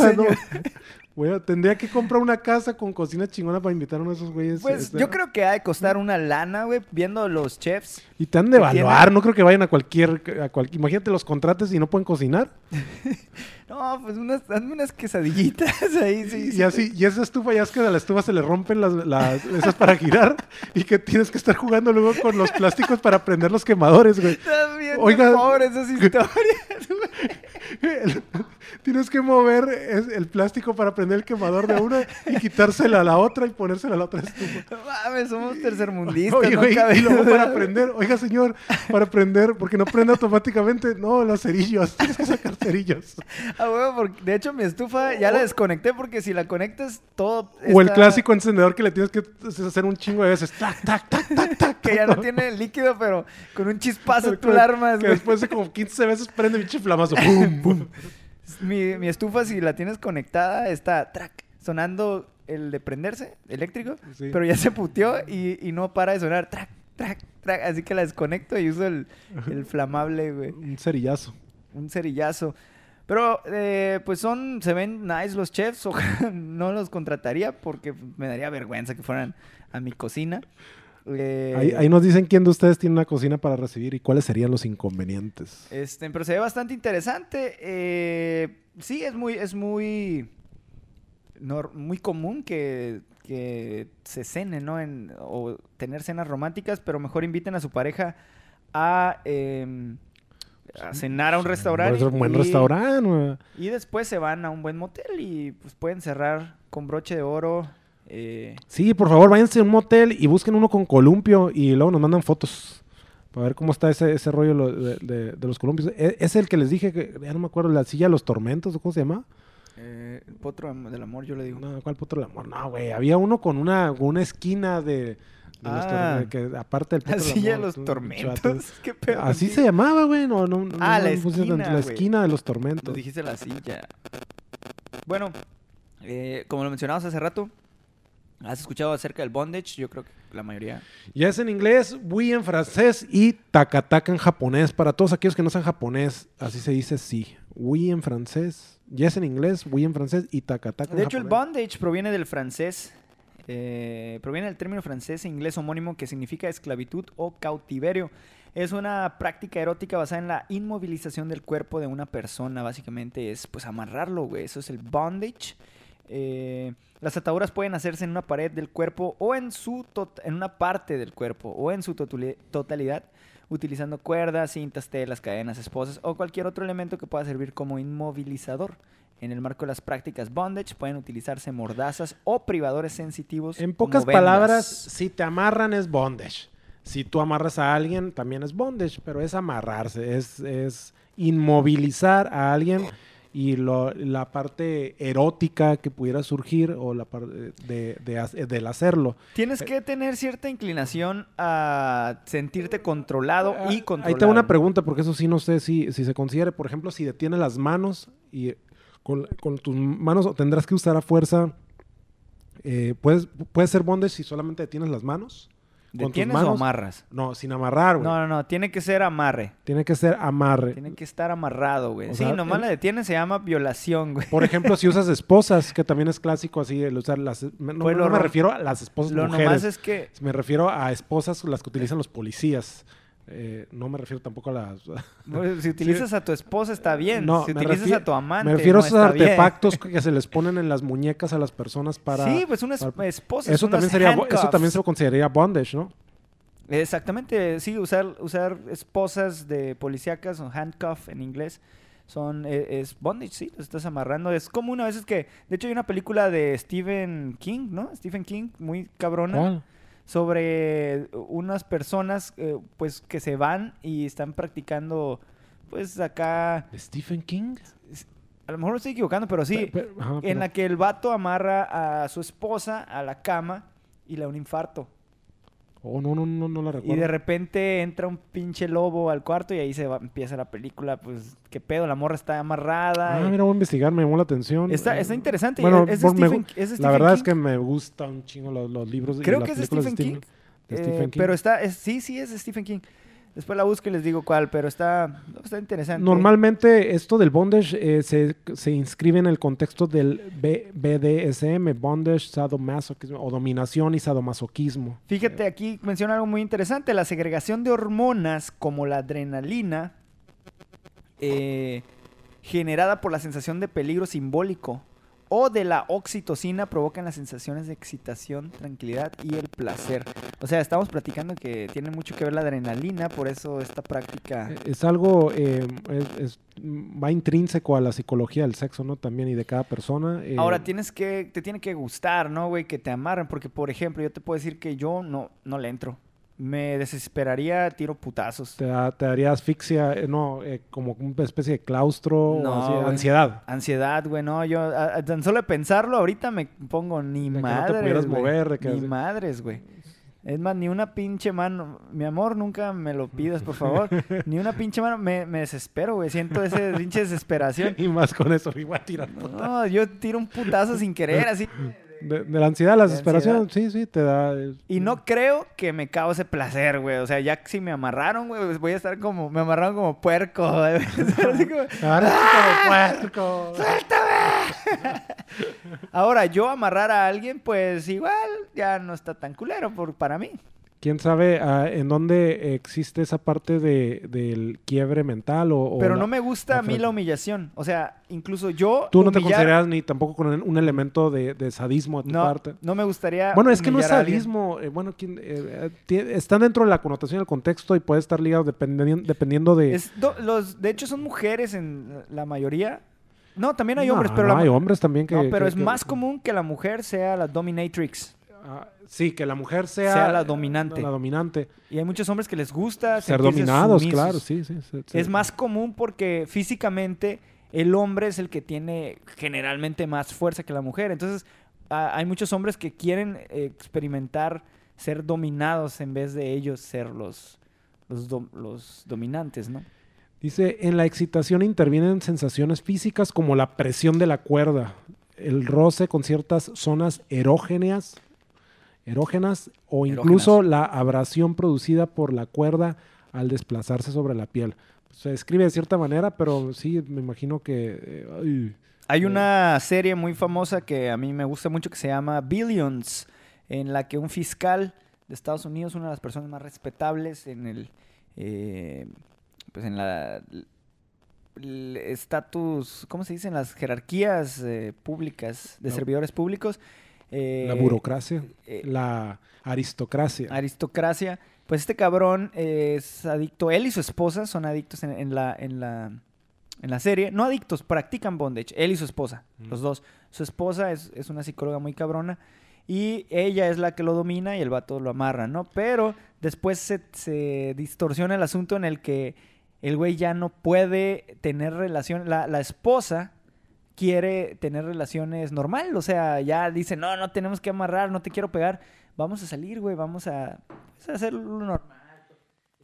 vergüenza, ¿no? Güey, tendría que comprar una casa con cocina chingona para invitar a uno de esos güeyes. Pues este, yo creo que ha de costar una lana, güey, viendo los chefs. Y te han de evaluar, no creo que vayan a cualquier, a cual- Imagínate los contrates y no pueden cocinar. No, pues unas, hazme unas quesadillitas ahí, sí. y sí. así, y esa estufa, ya es que a la estufa se le rompen las, las- esas para girar y que tienes que estar jugando luego con los plásticos para prender los quemadores, güey. Estás bien Oiga- pobres esas historias, güey. tienes que mover el plástico para prender el quemador de una y quitársela a la otra y ponérsela a la otra estufa. Mames, somos tercermundistas. Oye, y luego para prender, oiga señor, para prender, porque no prende automáticamente, no, los cerillos, tienes que sacar cerillos. Ah, huevo, porque de hecho mi estufa ya la desconecté porque si la conectas todo. O el clásico encendedor que le tienes que hacer un chingo de veces, tac, tac, tac, tac, tac. Que ya no tiene líquido, pero con un chispazo tú la armas, Que después de como 15 veces prende mi flamazo, pum, pum. Mi, mi estufa, si la tienes conectada, está track, sonando el de prenderse, eléctrico, Sí. pero ya se puteó y, y no para de sonar track, track, track. Así que la desconecto y uso el, el flamable, güey. Un cerillazo. Un cerillazo. Pero, eh, pues son, se ven nice los chefs. Ojalá no los contrataría porque me daría vergüenza que fueran a mi cocina. Eh, Ahí, ahí nos dicen quién de ustedes tiene una cocina para recibir y cuáles serían los inconvenientes. Este, pero se ve bastante interesante. Eh, sí, es muy, es muy, muy común que, que se cene, ¿no? En, o tener cenas románticas, pero mejor inviten a su pareja a, em, a cenar a un restaurante. Un buen y- restaurante. Y después se van a un buen motel y pues pueden cerrar con broche de oro. Eh, Sí, por favor, váyanse a un motel y busquen uno con columpio y luego nos mandan fotos para ver cómo está ese, ese rollo lo- de, de- de los columpios. E- Es el que les dije que ya no me acuerdo, la silla de los tormentos, ¿o ¿cómo se llama? eh, el potro del amor, yo le digo. No, ¿cuál potro del amor? No, güey, había uno con una, con una esquina de, de Ah. tor- que aparte del potro del Así ya amor, los tú, tormentos. ¿Qué pedo Así se llamaba, güey. No, no, no, Ah, no la esquina, La esquina de los Lo tormentos. dijiste la silla. Bueno, eh, como lo mencionabas hace rato, ¿has escuchado acerca del bondage? Yo creo que la mayoría. Ya es en inglés, oui en francés y takataka en japonés. Para todos aquellos que no sean japonés, así se dice sí. Oui en francés, yes en inglés, oui en francés y takataka en De hecho, el japonés. bondage proviene del francés. eh, proviene del término francés e inglés homónimo que significa esclavitud o cautiverio. Es una práctica erótica basada en la inmovilización del cuerpo de una persona. Básicamente es pues amarrarlo, güey. Eso es el bondage. Eh, las ataduras pueden hacerse en una pared del cuerpo o en, su en una parte del cuerpo o en su totalidad utilizando cuerdas, cintas, telas, cadenas, esposas o cualquier otro elemento que pueda servir como inmovilizador. En el marco de las prácticas bondage pueden utilizarse mordazas o privadores sensitivos. En pocas palabras, si te amarran es bondage. Si tú amarras a alguien, también es bondage, pero es amarrarse, es, es inmovilizar a alguien y lo- la parte erótica que pudiera surgir o la parte de, de ha- del hacerlo. Tienes que tener cierta inclinación a sentirte controlado y controlado. Ahí tengo una pregunta, porque eso sí no sé si, si se considere, por ejemplo, si detienes las manos y con, con tus manos tendrás que usar a fuerza. eh, ¿puedes, ¿Puede ser bondage si solamente detienes las manos? Con tus ¿Detienes o amarras? No, sin amarrar, güey. No, no, no. Tiene que ser amarre. Tiene que ser amarre. Tiene que estar amarrado, güey. O Sí, sea, nomás el- la detienes se llama violación, güey. Por ejemplo, si usas esposas, que también es clásico así, el usar las... No, Pues no me ro- refiero a las esposas Lo mujeres. nomás es que... Me refiero a esposas las que utilizan los policías. Eh, no me refiero tampoco a las... bueno, Si utilizas a tu esposa está bien. No, si utilizas a tu amante, Me refiero no a esos bien. artefactos que se les ponen en las muñecas a las personas para... sí, pues una esposa. Eso unas también, sería, eso también se handcuffs. consideraría bondage, ¿no? Exactamente, sí, usar, usar esposas de policíacas o handcuff en inglés son eh, es bondage, sí, lo estás amarrando. Es común a veces que, de hecho hay una película de Stephen King, ¿no? Stephen King, muy cabrona, ¿Cuál? Sobre unas personas eh, pues que se van y están practicando pues acá, ¿De Stephen King? a lo mejor me estoy equivocando, pero sí, ajá, en la que el vato amarra a su esposa a la cama y le da un infarto. Oh, no, no, no, no la recuerdo. Y de repente entra un pinche lobo al cuarto y ahí se va, empieza la película. Pues, ¿qué pedo? La morra está amarrada. Ah, y- mira, voy a investigar, me llamó la atención. está, Eh, está interesante. Bueno, es me Stephen, es de la verdad es que me gustan un chingo los, los libros y Creo las que es Stephen King. de Eh, Stephen King. Pero está, es- sí, sí, es Stephen King. Después la busco y les digo cuál, pero está, está interesante. Normalmente esto del bondage eh, se, se inscribe en el contexto del B- BDSM, bondage, sadomasoquismo, o dominación y sadomasoquismo. Fíjate, aquí menciona algo muy interesante. La segregación de hormonas como la adrenalina eh, generada por la sensación de peligro simbólico o de la oxitocina provocan las sensaciones de excitación, tranquilidad y el placer. O sea, estamos platicando que tiene mucho que ver la adrenalina, por eso esta práctica... Es algo, eh, es- es- va intrínseco a la psicología del sexo, ¿no? También y de cada persona. eh, Ahora tienes que, te tiene que gustar, ¿no, güey? Que te amarren, porque por ejemplo, yo te puedo decir que yo no, no le entro. Me desesperaría, tiro putazos. Te, da- te daría asfixia, eh, no, eh, como una especie de claustro o No, así, güey. ansiedad. Ansiedad, güey, no, yo a- a tan solo de pensarlo ahorita me pongo ni De que no te madres, pudieras güey. mover, de que ni así- madres, güey. Es más, ni una pinche mano, mi amor, nunca me lo pidas, por favor. ni una pinche mano, me, me desespero, güey, siento ese pinche desesperación. Y más con eso, igual tirar puta. No, yo tiro un putazo sin querer, así. De, de la ansiedad, la De desesperación, sí, sí, te da. Y no creo que me cause placer, güey. O sea, ya que si me amarraron, güey, pues voy a estar como... Me amarraron como puerco, güey. Así como, sí como puerco. Ahora, yo amarrar a alguien, pues igual ya no está tan culero por, para mí. ¿Quién sabe ah, en dónde existe esa parte de, del quiebre mental o, o Pero la- no me gusta a mí la humillación. O sea, incluso yo Tú no te consideras ni tampoco con un elemento de, de sadismo de tu No, parte. no me gustaría Bueno, es que no es a sadismo. eh, bueno, ¿quién, eh, eh, están dentro de la connotación del contexto y puede estar ligado dependiendo, dependiendo de... Es do- los, de hecho, son mujeres en la mayoría. No, también hay No, hombres, pero no, la hay hombres también que... No, pero que- es que- más común que la mujer sea la dominatrix. Ah, sí, que la mujer sea... Sea la dominante. La dominante. Y hay muchos hombres que les gusta Ser dominados, sumisos. claro, sí, sí. Es más común porque físicamente el hombre es el que tiene generalmente más fuerza que la mujer. Entonces, a- hay muchos hombres que quieren eh, experimentar ser dominados en vez de ellos ser los, los dominantes, ¿no? Dice, en la excitación intervienen sensaciones físicas como la presión de la cuerda, el roce con ciertas zonas erógenas, erógenas o incluso la abrasión producida por la cuerda al desplazarse sobre la piel. Se describe de cierta manera, pero sí, me imagino que... eh, ay, Hay Eh. una serie muy famosa que a mí me gusta mucho que se llama Billions, en la que un fiscal de Estados Unidos, una de las personas más respetables en el, eh, pues en la estatus, ¿cómo se dice? En las jerarquías públicas de servidores públicos. Eh, la burocracia, eh, la aristocracia. aristocracia. Pues este cabrón es adicto, él y su esposa son adictos en, en la, en, la, en la serie. No adictos, practican bondage, él y su esposa, Mm. los dos. Su esposa es, es una psicóloga muy cabrona y ella es la que lo domina y el vato lo amarra, ¿no? Pero después se, se distorsiona el asunto en el que el güey ya no puede tener relación, la, la esposa quiere tener relaciones normal, o sea, ya dice, no, no tenemos que amarrar, no te quiero pegar, vamos a salir, güey, vamos a, pues, a hacerlo normal.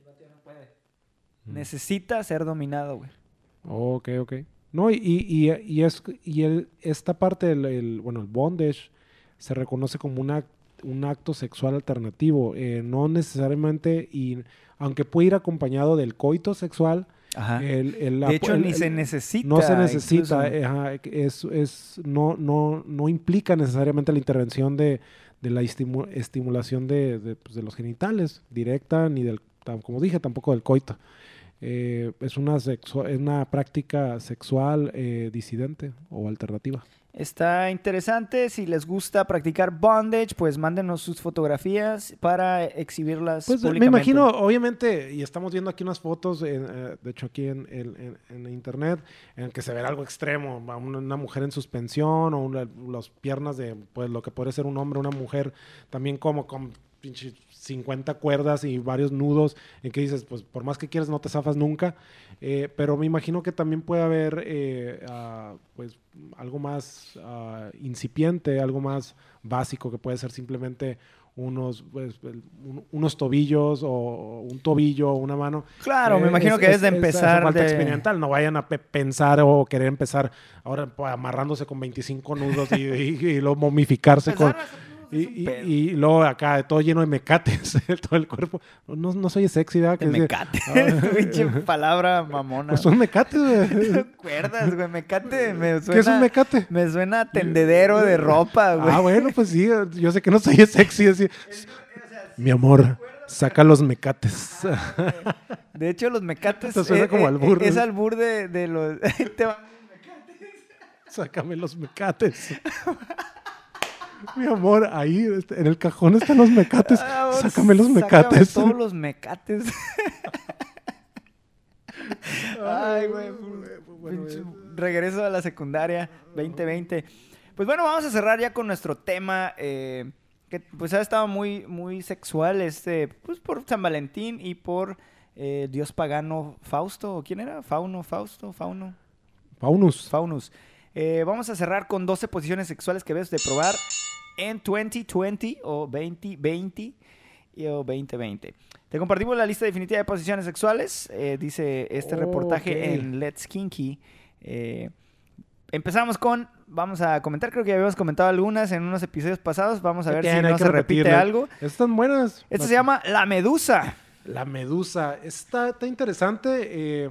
No puede. Mm. Necesita ser dominado, güey. Ok, ok. No, y, y, y- y es, y el- esta parte del, el- bueno, el bondage se reconoce como una, un acto sexual alternativo. eh, no necesariamente, y aunque puede ir acompañado del coito sexual, Ajá. el, el- la- de hecho, el- ni se necesita. no se necesita, ajá, es, es, no, no, no implica necesariamente la intervención de, de la estimu- estimulación de, de, pues, de los genitales directa, ni del, como dije, tampoco del coito. Eh, es, una es una práctica sexual eh, disidente o alternativa. Está interesante. Si les gusta practicar bondage, pues mándenos sus fotografías para exhibirlas Pues me públicamente. imagino, obviamente, y estamos viendo aquí unas fotos, en, eh, de hecho aquí en, en- en- en internet, en que se ve algo extremo, una, una mujer en suspensión o una- las piernas de, pues lo que puede ser un hombre, una mujer, también como con pinche 50 cuerdas y varios nudos, en que dices, pues por más que quieras no te zafas nunca, Eh, pero me imagino que también puede haber, eh, ah, pues algo más ah, incipiente, algo más básico, que puede ser simplemente unos, pues, unos tobillos o un tobillo o una mano. Claro, me Eh, imagino que es de empezar falta de- experimental. No vayan a pe- pensar o querer empezar ahora pues, amarrándose con 25 nudos y, y- y luego momificarse con... Y, y- y luego acá todo lleno de mecates, todo el cuerpo. No, no soy sexy, ¿verdad? Que es mecate. Ah. Pinche palabra mamona. Pues son mecates, güey. ¿Te acuerdas, güey? Mecate me ¿Qué es un suena... mecate? Me suena a tendedero de ropa, güey. Ah, bueno, pues sí, yo sé que no soy sexy. Así. Mi amor, saca los mecates. De hecho, los mecates... Te suena eh, como eh, albur, Es albur de, de los... Te van- Sácame los mecates. Mi amor, ahí este, en el cajón están los mecates. Ah, Sácame los sácame mecates. todos los mecates. Ay, güey. Bueno, Regreso a la secundaria 2020. Pues bueno, vamos a cerrar ya con nuestro tema. eh, que pues ha estado muy, muy sexual. Este, pues por San Valentín y por eh, Dios pagano Fausto. ¿o ¿Quién era? Fauno, Fausto, Fauno. Faunus. Faunus. Eh, vamos a cerrar con 12 posiciones sexuales que debes de probar en 2020 o 2020 y- o 2020. Te compartimos la lista definitiva de posiciones sexuales, eh, dice este reportaje Ok. en Let's Kinky. Eh, empezamos con, vamos a comentar, creo que ya habíamos comentado algunas en unos episodios pasados, vamos a ver Bien, si no se repite algo. Están buenas. Esta se llama La Medusa. La medusa. Está, está interesante. eh,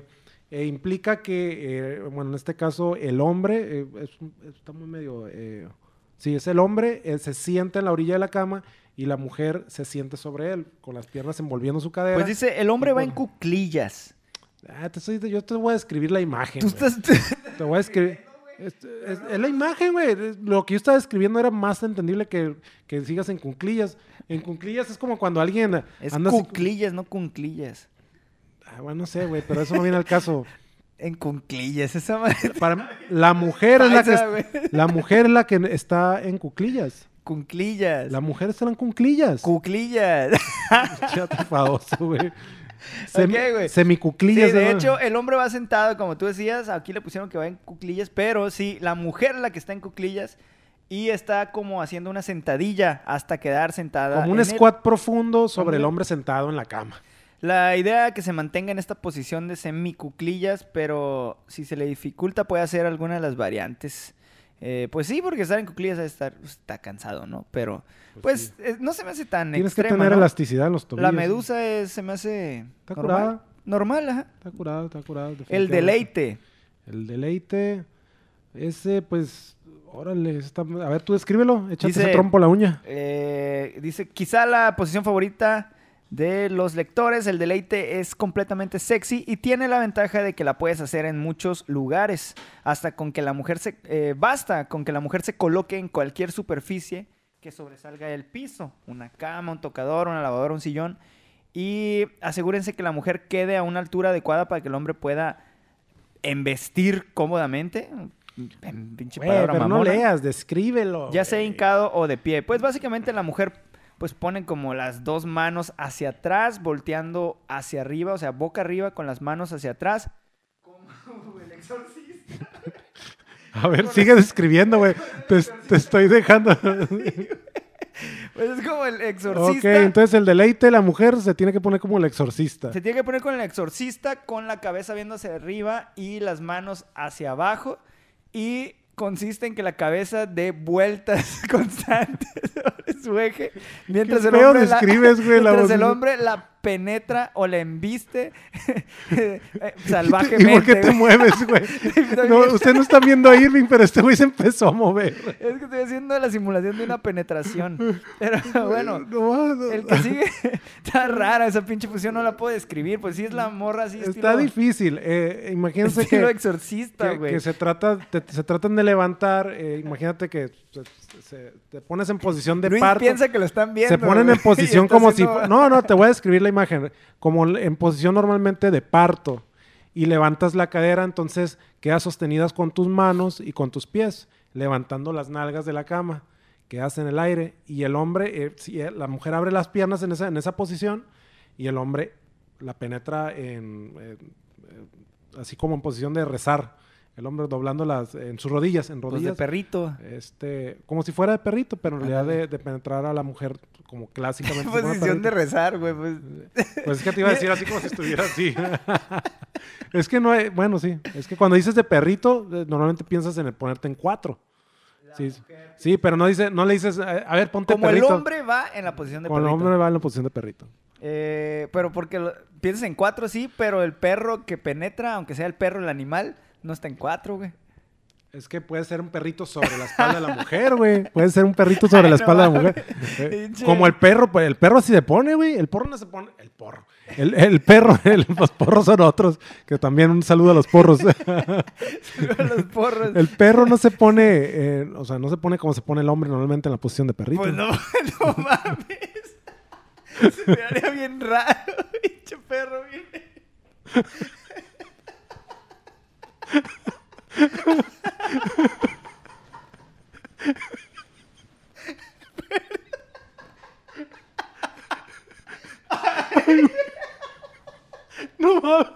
eh, implica que, eh, bueno, en este caso, el hombre, eh, es está muy medio... sí, es el hombre, se sienta en la orilla de la cama y la mujer se siente sobre él, con las piernas envolviendo su cadera. Pues dice, el hombre va en cuclillas. Ah, te yo te voy a describir la imagen. Tú güey. estás... Te voy a escribir. Es, es- es la imagen, güey. Lo que yo estaba escribiendo era más entendible que, que sigas en cunclillas. En cunclillas es como cuando alguien Es anda así- no cunclillas. Ah, bueno, no sé, güey, pero eso no viene al caso. En cunclillas, esa madre. Para la mujer es la que la mujer es la que está en cuclillas. Cunclillas. La mujer está en cuclillas. Cuclillas. Chate enfadoso, güey. Sí, Semicuclillas. de ¿no? hecho, el hombre va sentado, como tú decías. Aquí le pusieron que va en cuclillas, pero sí, la mujer es la que está en cuclillas y está como haciendo una sentadilla hasta quedar sentada. como un el- squat profundo sobre el hombre sentado en la cama. La idea es que se mantenga en esta posición de semicuclillas, pero si se le dificulta puede hacer alguna de las variantes. Eh, pues sí, porque estar en cuclillas es estar, está cansado, ¿no? Pero, pues, sí. eh, no se me hace tan Tienes que tener ¿no? elasticidad en los tobillos. La medusa es- se me hace Está normal. curada. Normal, ajá. Está curado, está curado. El deleite. El deleite. Ese, pues, órale. está- A ver, tú descríbelo. Échate Dice- ese trompo a la uña. Eh, dice, quizá la posición favorita de los lectores, el deleite es completamente sexy y tiene la ventaja de que la puedes hacer en muchos lugares. Hasta con que la mujer se... eh, basta con que la mujer se coloque en cualquier superficie que sobresalga del piso. Una cama, un tocador, una lavadora, un sillón. Y asegúrense que la mujer quede a una altura adecuada para que el hombre pueda embestir cómodamente. En pinche Güey, palabra pero no leas, descríbelo. Ya sea hincado o de pie. Pues básicamente la mujer pues pone como las dos manos hacia atrás, volteando hacia arriba, o sea, boca arriba con las manos hacia atrás. Como el exorcista. A ver, sigue describiendo, güey. Te, te estoy dejando. Pues es como el ok, exorcista. entonces el deleite, la mujer se tiene que poner como el exorcista. Se tiene que poner con el exorcista, con la cabeza viendo hacia arriba y las manos hacia abajo. Y consiste en que la cabeza dé vueltas constantes sobre su eje. Mientras el hombre, la, describes, güey, la mientras voz el hombre la penetra o la embiste eh, ¿Y salvajemente. por qué te mueves, güey? No, usted no está viendo a Irving, pero este güey se empezó a mover. Es que estoy haciendo la simulación de una penetración. Pero bueno, No, no. el que sigue está rara esa pinche fusión, no la puedo describir. Pues sí es la morra así Está estilo, difícil. Eh, imagínense estilo que, exorcista, que, güey. que se trata, te- se tratan de levantar. eh, imagínate que se- te pones en posición de Luis parto. piensa que lo están viendo. se ponen en posición como si... haciendo- No, no, te voy a describir la imagen. Como en posición normalmente de parto. Y levantas la cadera, entonces quedas sostenidas con tus manos y con tus pies, levantando las nalgas de la cama. Quedas en el aire y el hombre, eh, si, eh, la mujer abre las piernas en esa, en esa posición y el hombre la penetra en, eh, eh, así como en posición de rezar. El hombre doblando las en sus rodillas, en Pues rodillas. de perrito. Este, como si fuera de perrito, pero en realidad de, de penetrar a la mujer como clásicamente. de Posición de perrito. rezar, güey. Pues. Pues es que te iba a decir así como si estuviera así. es que no hay, bueno, sí. Es que cuando dices de perrito, eh, normalmente piensas en el ponerte en cuatro. Sí, sí, pero no dice, no le dices, a ver, ponte Como el perrito. hombre va en la posición de Como el perrito. hombre va en la posición de perrito. Eh, pero porque lo- piensas en cuatro, sí, pero el perro que penetra, aunque sea el perro, el animal, no está en cuatro, güey. Es que puede ser un perrito sobre la espalda de la mujer, güey. Puede ser un perrito sobre la no espalda de la mujer. Eh. Como el perro, pues el perro así se pone, güey. El porro no se pone. El porro. El, el perro, el- los porros son otros. Que también un saludo a los porros. Los porros. el perro no se pone, eh, o sea, no se pone como se pone el hombre normalmente en la posición de perrito. Pues no, no mames. Se me haría bien raro, pinche perro. bien. No mames.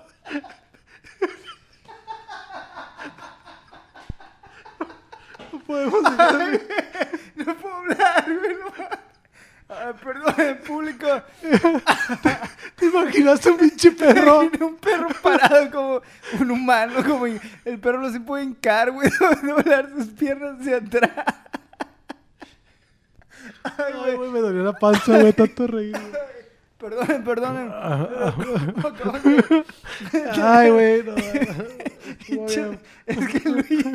No podemos dejar- No puedo hablar, güey. No mames. Ay, perdón, el público. ¿Te imaginaste un pinche perro? Un perro parado como un humano, como el perro no se puede hincar, güey, doblar sus piernas hacia atrás. Ay, Ay, güey. me dolió la panza, güey, tanto reír. Perdonen, perdonen. Ay, güey, no. Es que Luis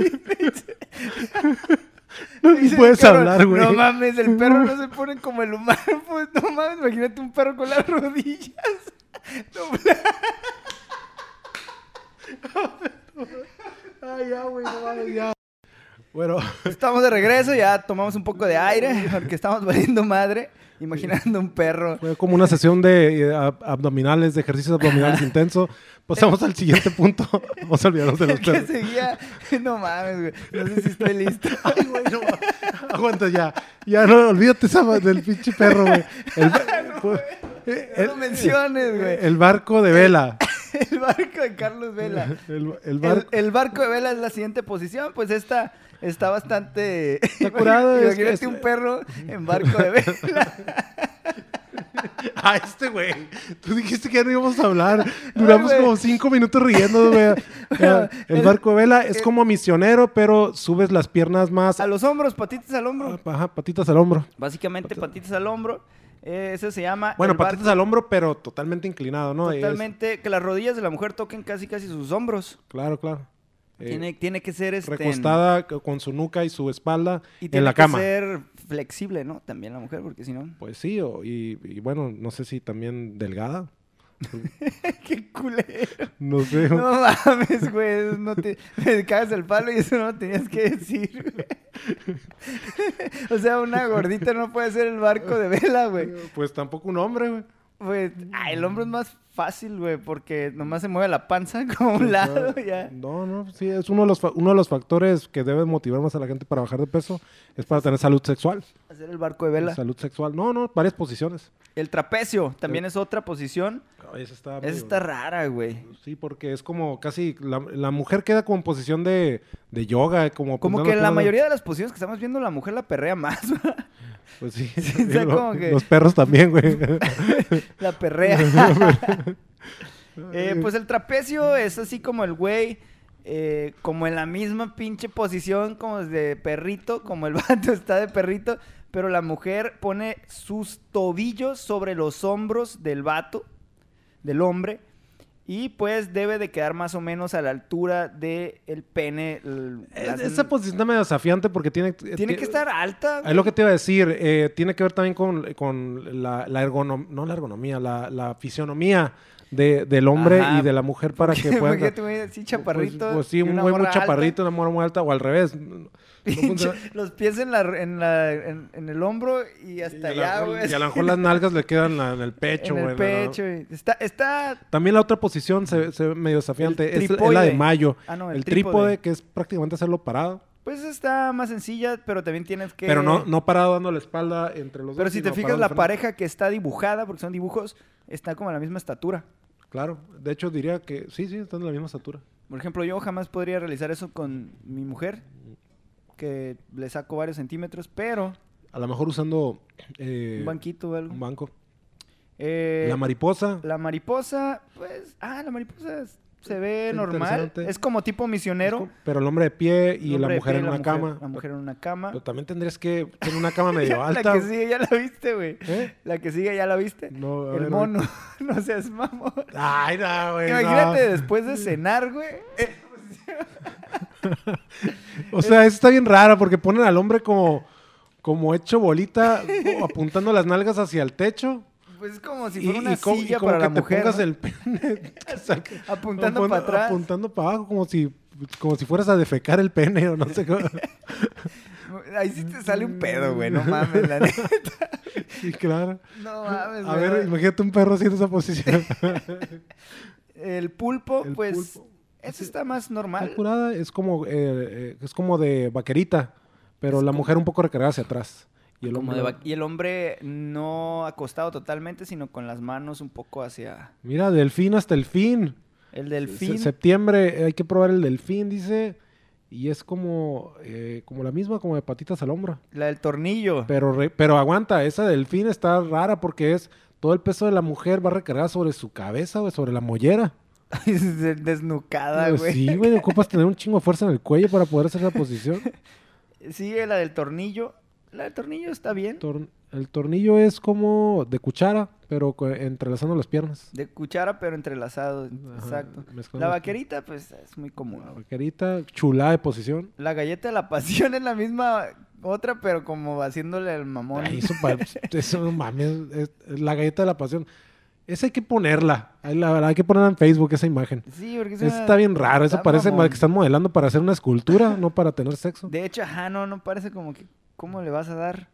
No, ni puedes hablar, güey. No mames, el perro no se pone como el humano. Pues no mames, imagínate un perro con las rodillas. dobladas. Ay, ya, güey, no mames, ya. Bueno, Estamos de regreso, ya tomamos un poco de aire porque estamos valiendo madre. Imaginando un perro. fue como una sesión de eh, ab- abdominales, de ejercicios abdominales intenso. Pasamos al siguiente punto. Vamos a olvidarnos de los El que perros. seguía. No mames, güey. No sé si estoy listo. Ay, güey, no mames. Aguanta ya. Ya no, olvídate del pinche perro, güey. El, eh, No lo menciones, güey. el barco de vela. El barco de Carlos Vela. El, el El, barco. el barco de vela es la siguiente posición, pues esta está bastante... Está curado, Imagínate es- un perro en barco de vela. Ah, este güey. Tú dijiste que ya no íbamos a hablar. Duramos como cinco minutos riendo, güey. El el- barco de vela es como misionero, pero subes las piernas más. A los hombros, patitas al hombro. Ajá, patitas al hombro. Básicamente patitas al hombro. Eh, eso se llama... Bueno, patitas al hombro, pero totalmente inclinado, ¿no? Es- Totalmente, que las rodillas de la mujer toquen casi casi sus hombros. claro, claro. Eh, tiene, tiene que ser este, recostada con su nuca y su espalda y tiene en la que cama. ser flexible, ¿no? También la mujer, porque si no... Pues sí, o- y, y bueno, no sé si también delgada. ¡Qué culero! No sé. No mames, güey. No te, me cagas el palo y eso no lo tenías que decir, güey. O sea, una gordita no puede ser el barco de vela, güey. Pues tampoco un hombre, güey. Pues, ah, el hombro es más fácil, güey, porque nomás se mueve la panza como un lado, ya. No, no, sí, es uno de, los, uno de los factores que debe motivar más a la gente para bajar de peso, es para tener salud sexual. Hacer el barco de vela. Salud sexual. No, no, varias posiciones. El trapecio también es otra posición. Esa está, Esa está rara, güey. Sí, porque es como casi, la, la mujer queda como en posición de, de yoga, como... Como que en la mayoría de las posiciones que estamos viendo, la mujer la perrea más. Pues sí, Lo- que- los perros también, güey. La perrea. Eh, pues el trapecio es así como el güey, eh, como en la misma pinche posición como de perrito, como el vato está de perrito, pero la mujer pone sus tobillos sobre los hombros del vato, del hombre, y pues debe de quedar más o menos a la altura del el pene. el- Esa posición está medio desafiante porque tiene... Tiene que estar alta. Es lo que te iba a decir, eh, tiene que ver también con, con la, la ergonomía, no la ergonomía, la, la fisionomía de- del hombre Ajá. y de la mujer para que puedan... Imagínate, güey, así chaparrito. Pues, pues sí, un güey muy chaparrito, una morra muy alta, o al revés. No-. Los pies en, la, en, la, en, en el hombro y hasta y, allá, güey. y a lo mejor las nalgas le quedan la- en el pecho, en güey. el ¿no? pecho. Está, está... También la otra posición se, se ve medio desafiante. El Es, es la de mayo. Ah, no, el, el trípode, trípode. que es prácticamente hacerlo parado. Pues está más sencilla, pero también tienes que... Pero no, no parado dando la espalda entre los Pero dos. si te fijas, la pareja que está dibujada, porque son dibujos, está como a la misma estatura. Claro. De hecho, diría que sí, sí, están en la misma estatura. Por ejemplo, yo jamás podría realizar eso con mi mujer, que le saco varios centímetros, pero A lo mejor usando eh, un banquito o algo. un banco. Eh, la mariposa. la mariposa, pues... Ah, la mariposa es- se ve normal. Es como tipo misionero. como- pero el hombre de pie y la mujer pie, en la una mujer- cama. La mujer en una cama. Pero también tendrías que tener una cama medio alta. La que sigue ya la viste, güey. ¿Eh? La que sigue ya la viste. No, El ver, mono. no seas mamón. Ay, no, güey. Imagínate no. después de cenar, güey. eh, o sea, eso está bien raro porque ponen al hombre como, como hecho bolita, apuntando las nalgas hacia el techo. Pues es como si Y, fuera una y y silla como para que la te mujer. pongas ¿no? el pene. Apuntando Apun- para atrás. Apuntando para abajo, como si, como si fueras a defecar el pene o no sé cómo. Ahí sí te sale un pedo, güey. No mames, la neta. Sí, claro. No mames, A güey. ver, imagínate un perro haciendo esa posición. El pulpo, El pues. pulpo. Ese está más normal. curada, es como, eh, eh, es como de vaquerita, pero la mujer un poco recargada hacia atrás. Y el hombre, de va- y el hombre no acostado totalmente, sino con las manos un poco hacia Mira, delfín hasta el fin. el Se- delfín. septiembre eh, hay que probar el delfín, dice. Y es como, eh, como la misma, como de patitas al hombro. La del tornillo. Pero, re- pero aguanta, esa delfín está rara porque es todo el peso de la mujer va recargada sobre su cabeza o sobre la mollera. Desnucada, Pues güey. sí, güey, ocupas tener un chingo de fuerza en el cuello para poder hacer esa posición. Sigue la del tornillo. La del tornillo está bien. Tor- el tornillo es como de cuchara, pero entrelazando las piernas. De cuchara, pero entrelazado. Ajá, Exacto. La vaquerita, pues es muy común. La vaquerita, chulada de posición. La galleta de la pasión es la misma otra, pero como haciéndole el mamón. Ay, eso, eso no mames, es- es la galleta de la pasión. Esa hay que ponerla. La verdad, hay que ponerla en Facebook, esa imagen. Sí, porque es Eso está bien raro. Eso parece mamón. que están modelando para hacer una escultura, no para tener sexo. De hecho, ajá, no, no parece como que. ¿Cómo le vas a dar?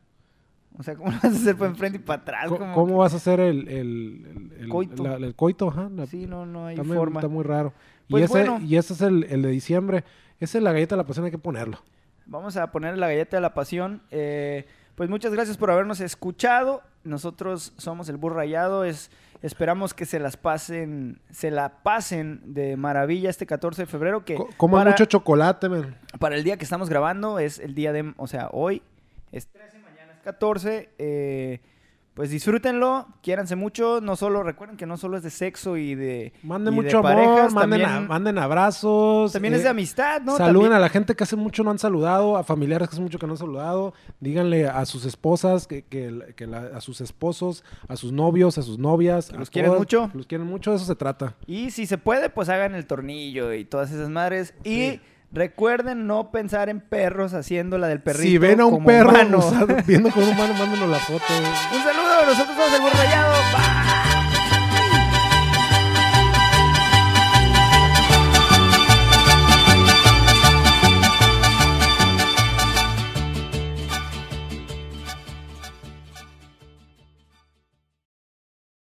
O sea, ¿cómo le vas a hacer para enfrente y para atrás? ¿Cómo vas a hacer el, el, el- el- Coito. la- el coito? Ajá, la- Sí, no, no hay muy, forma. está muy raro. Pues y, ese, bueno. y ese es el, de diciembre. Ese es la galleta de la pasión, hay que ponerlo. Vamos a poner la galleta de la pasión. Eh, pues muchas gracias por habernos escuchado. Nosotros somos el Burro Rayado. Es, esperamos que se las pasen, se la pasen de maravilla este 14 de febrero. Que Co- Coman mucho chocolate, para el día que estamos grabando es el día de, o sea, hoy es 13, mañana es 14. eh, pues disfrútenlo, quiéranse mucho. No solo, recuerden que no solo es de sexo y de. Manden y de mucho amor, manden, a- manden abrazos. también eh, es de amistad, ¿no? Saluden También- a la gente que hace mucho no han saludado, a familiares que hace mucho que no han saludado. Díganle a sus esposas, que, que- que la- a sus esposos, a sus novios, a sus novias. Que a los quieren mucho. que Los quieren mucho, de eso se trata. Y si se puede, pues hagan el tornillo y todas esas madres. Y Sí. Recuerden no pensar en perros haciendo la del perrito. si ven a un como perro humano. usado- viendo con un humano, mándenos la foto. Un saludo, nosotros somos el Burro Rayado. Bye.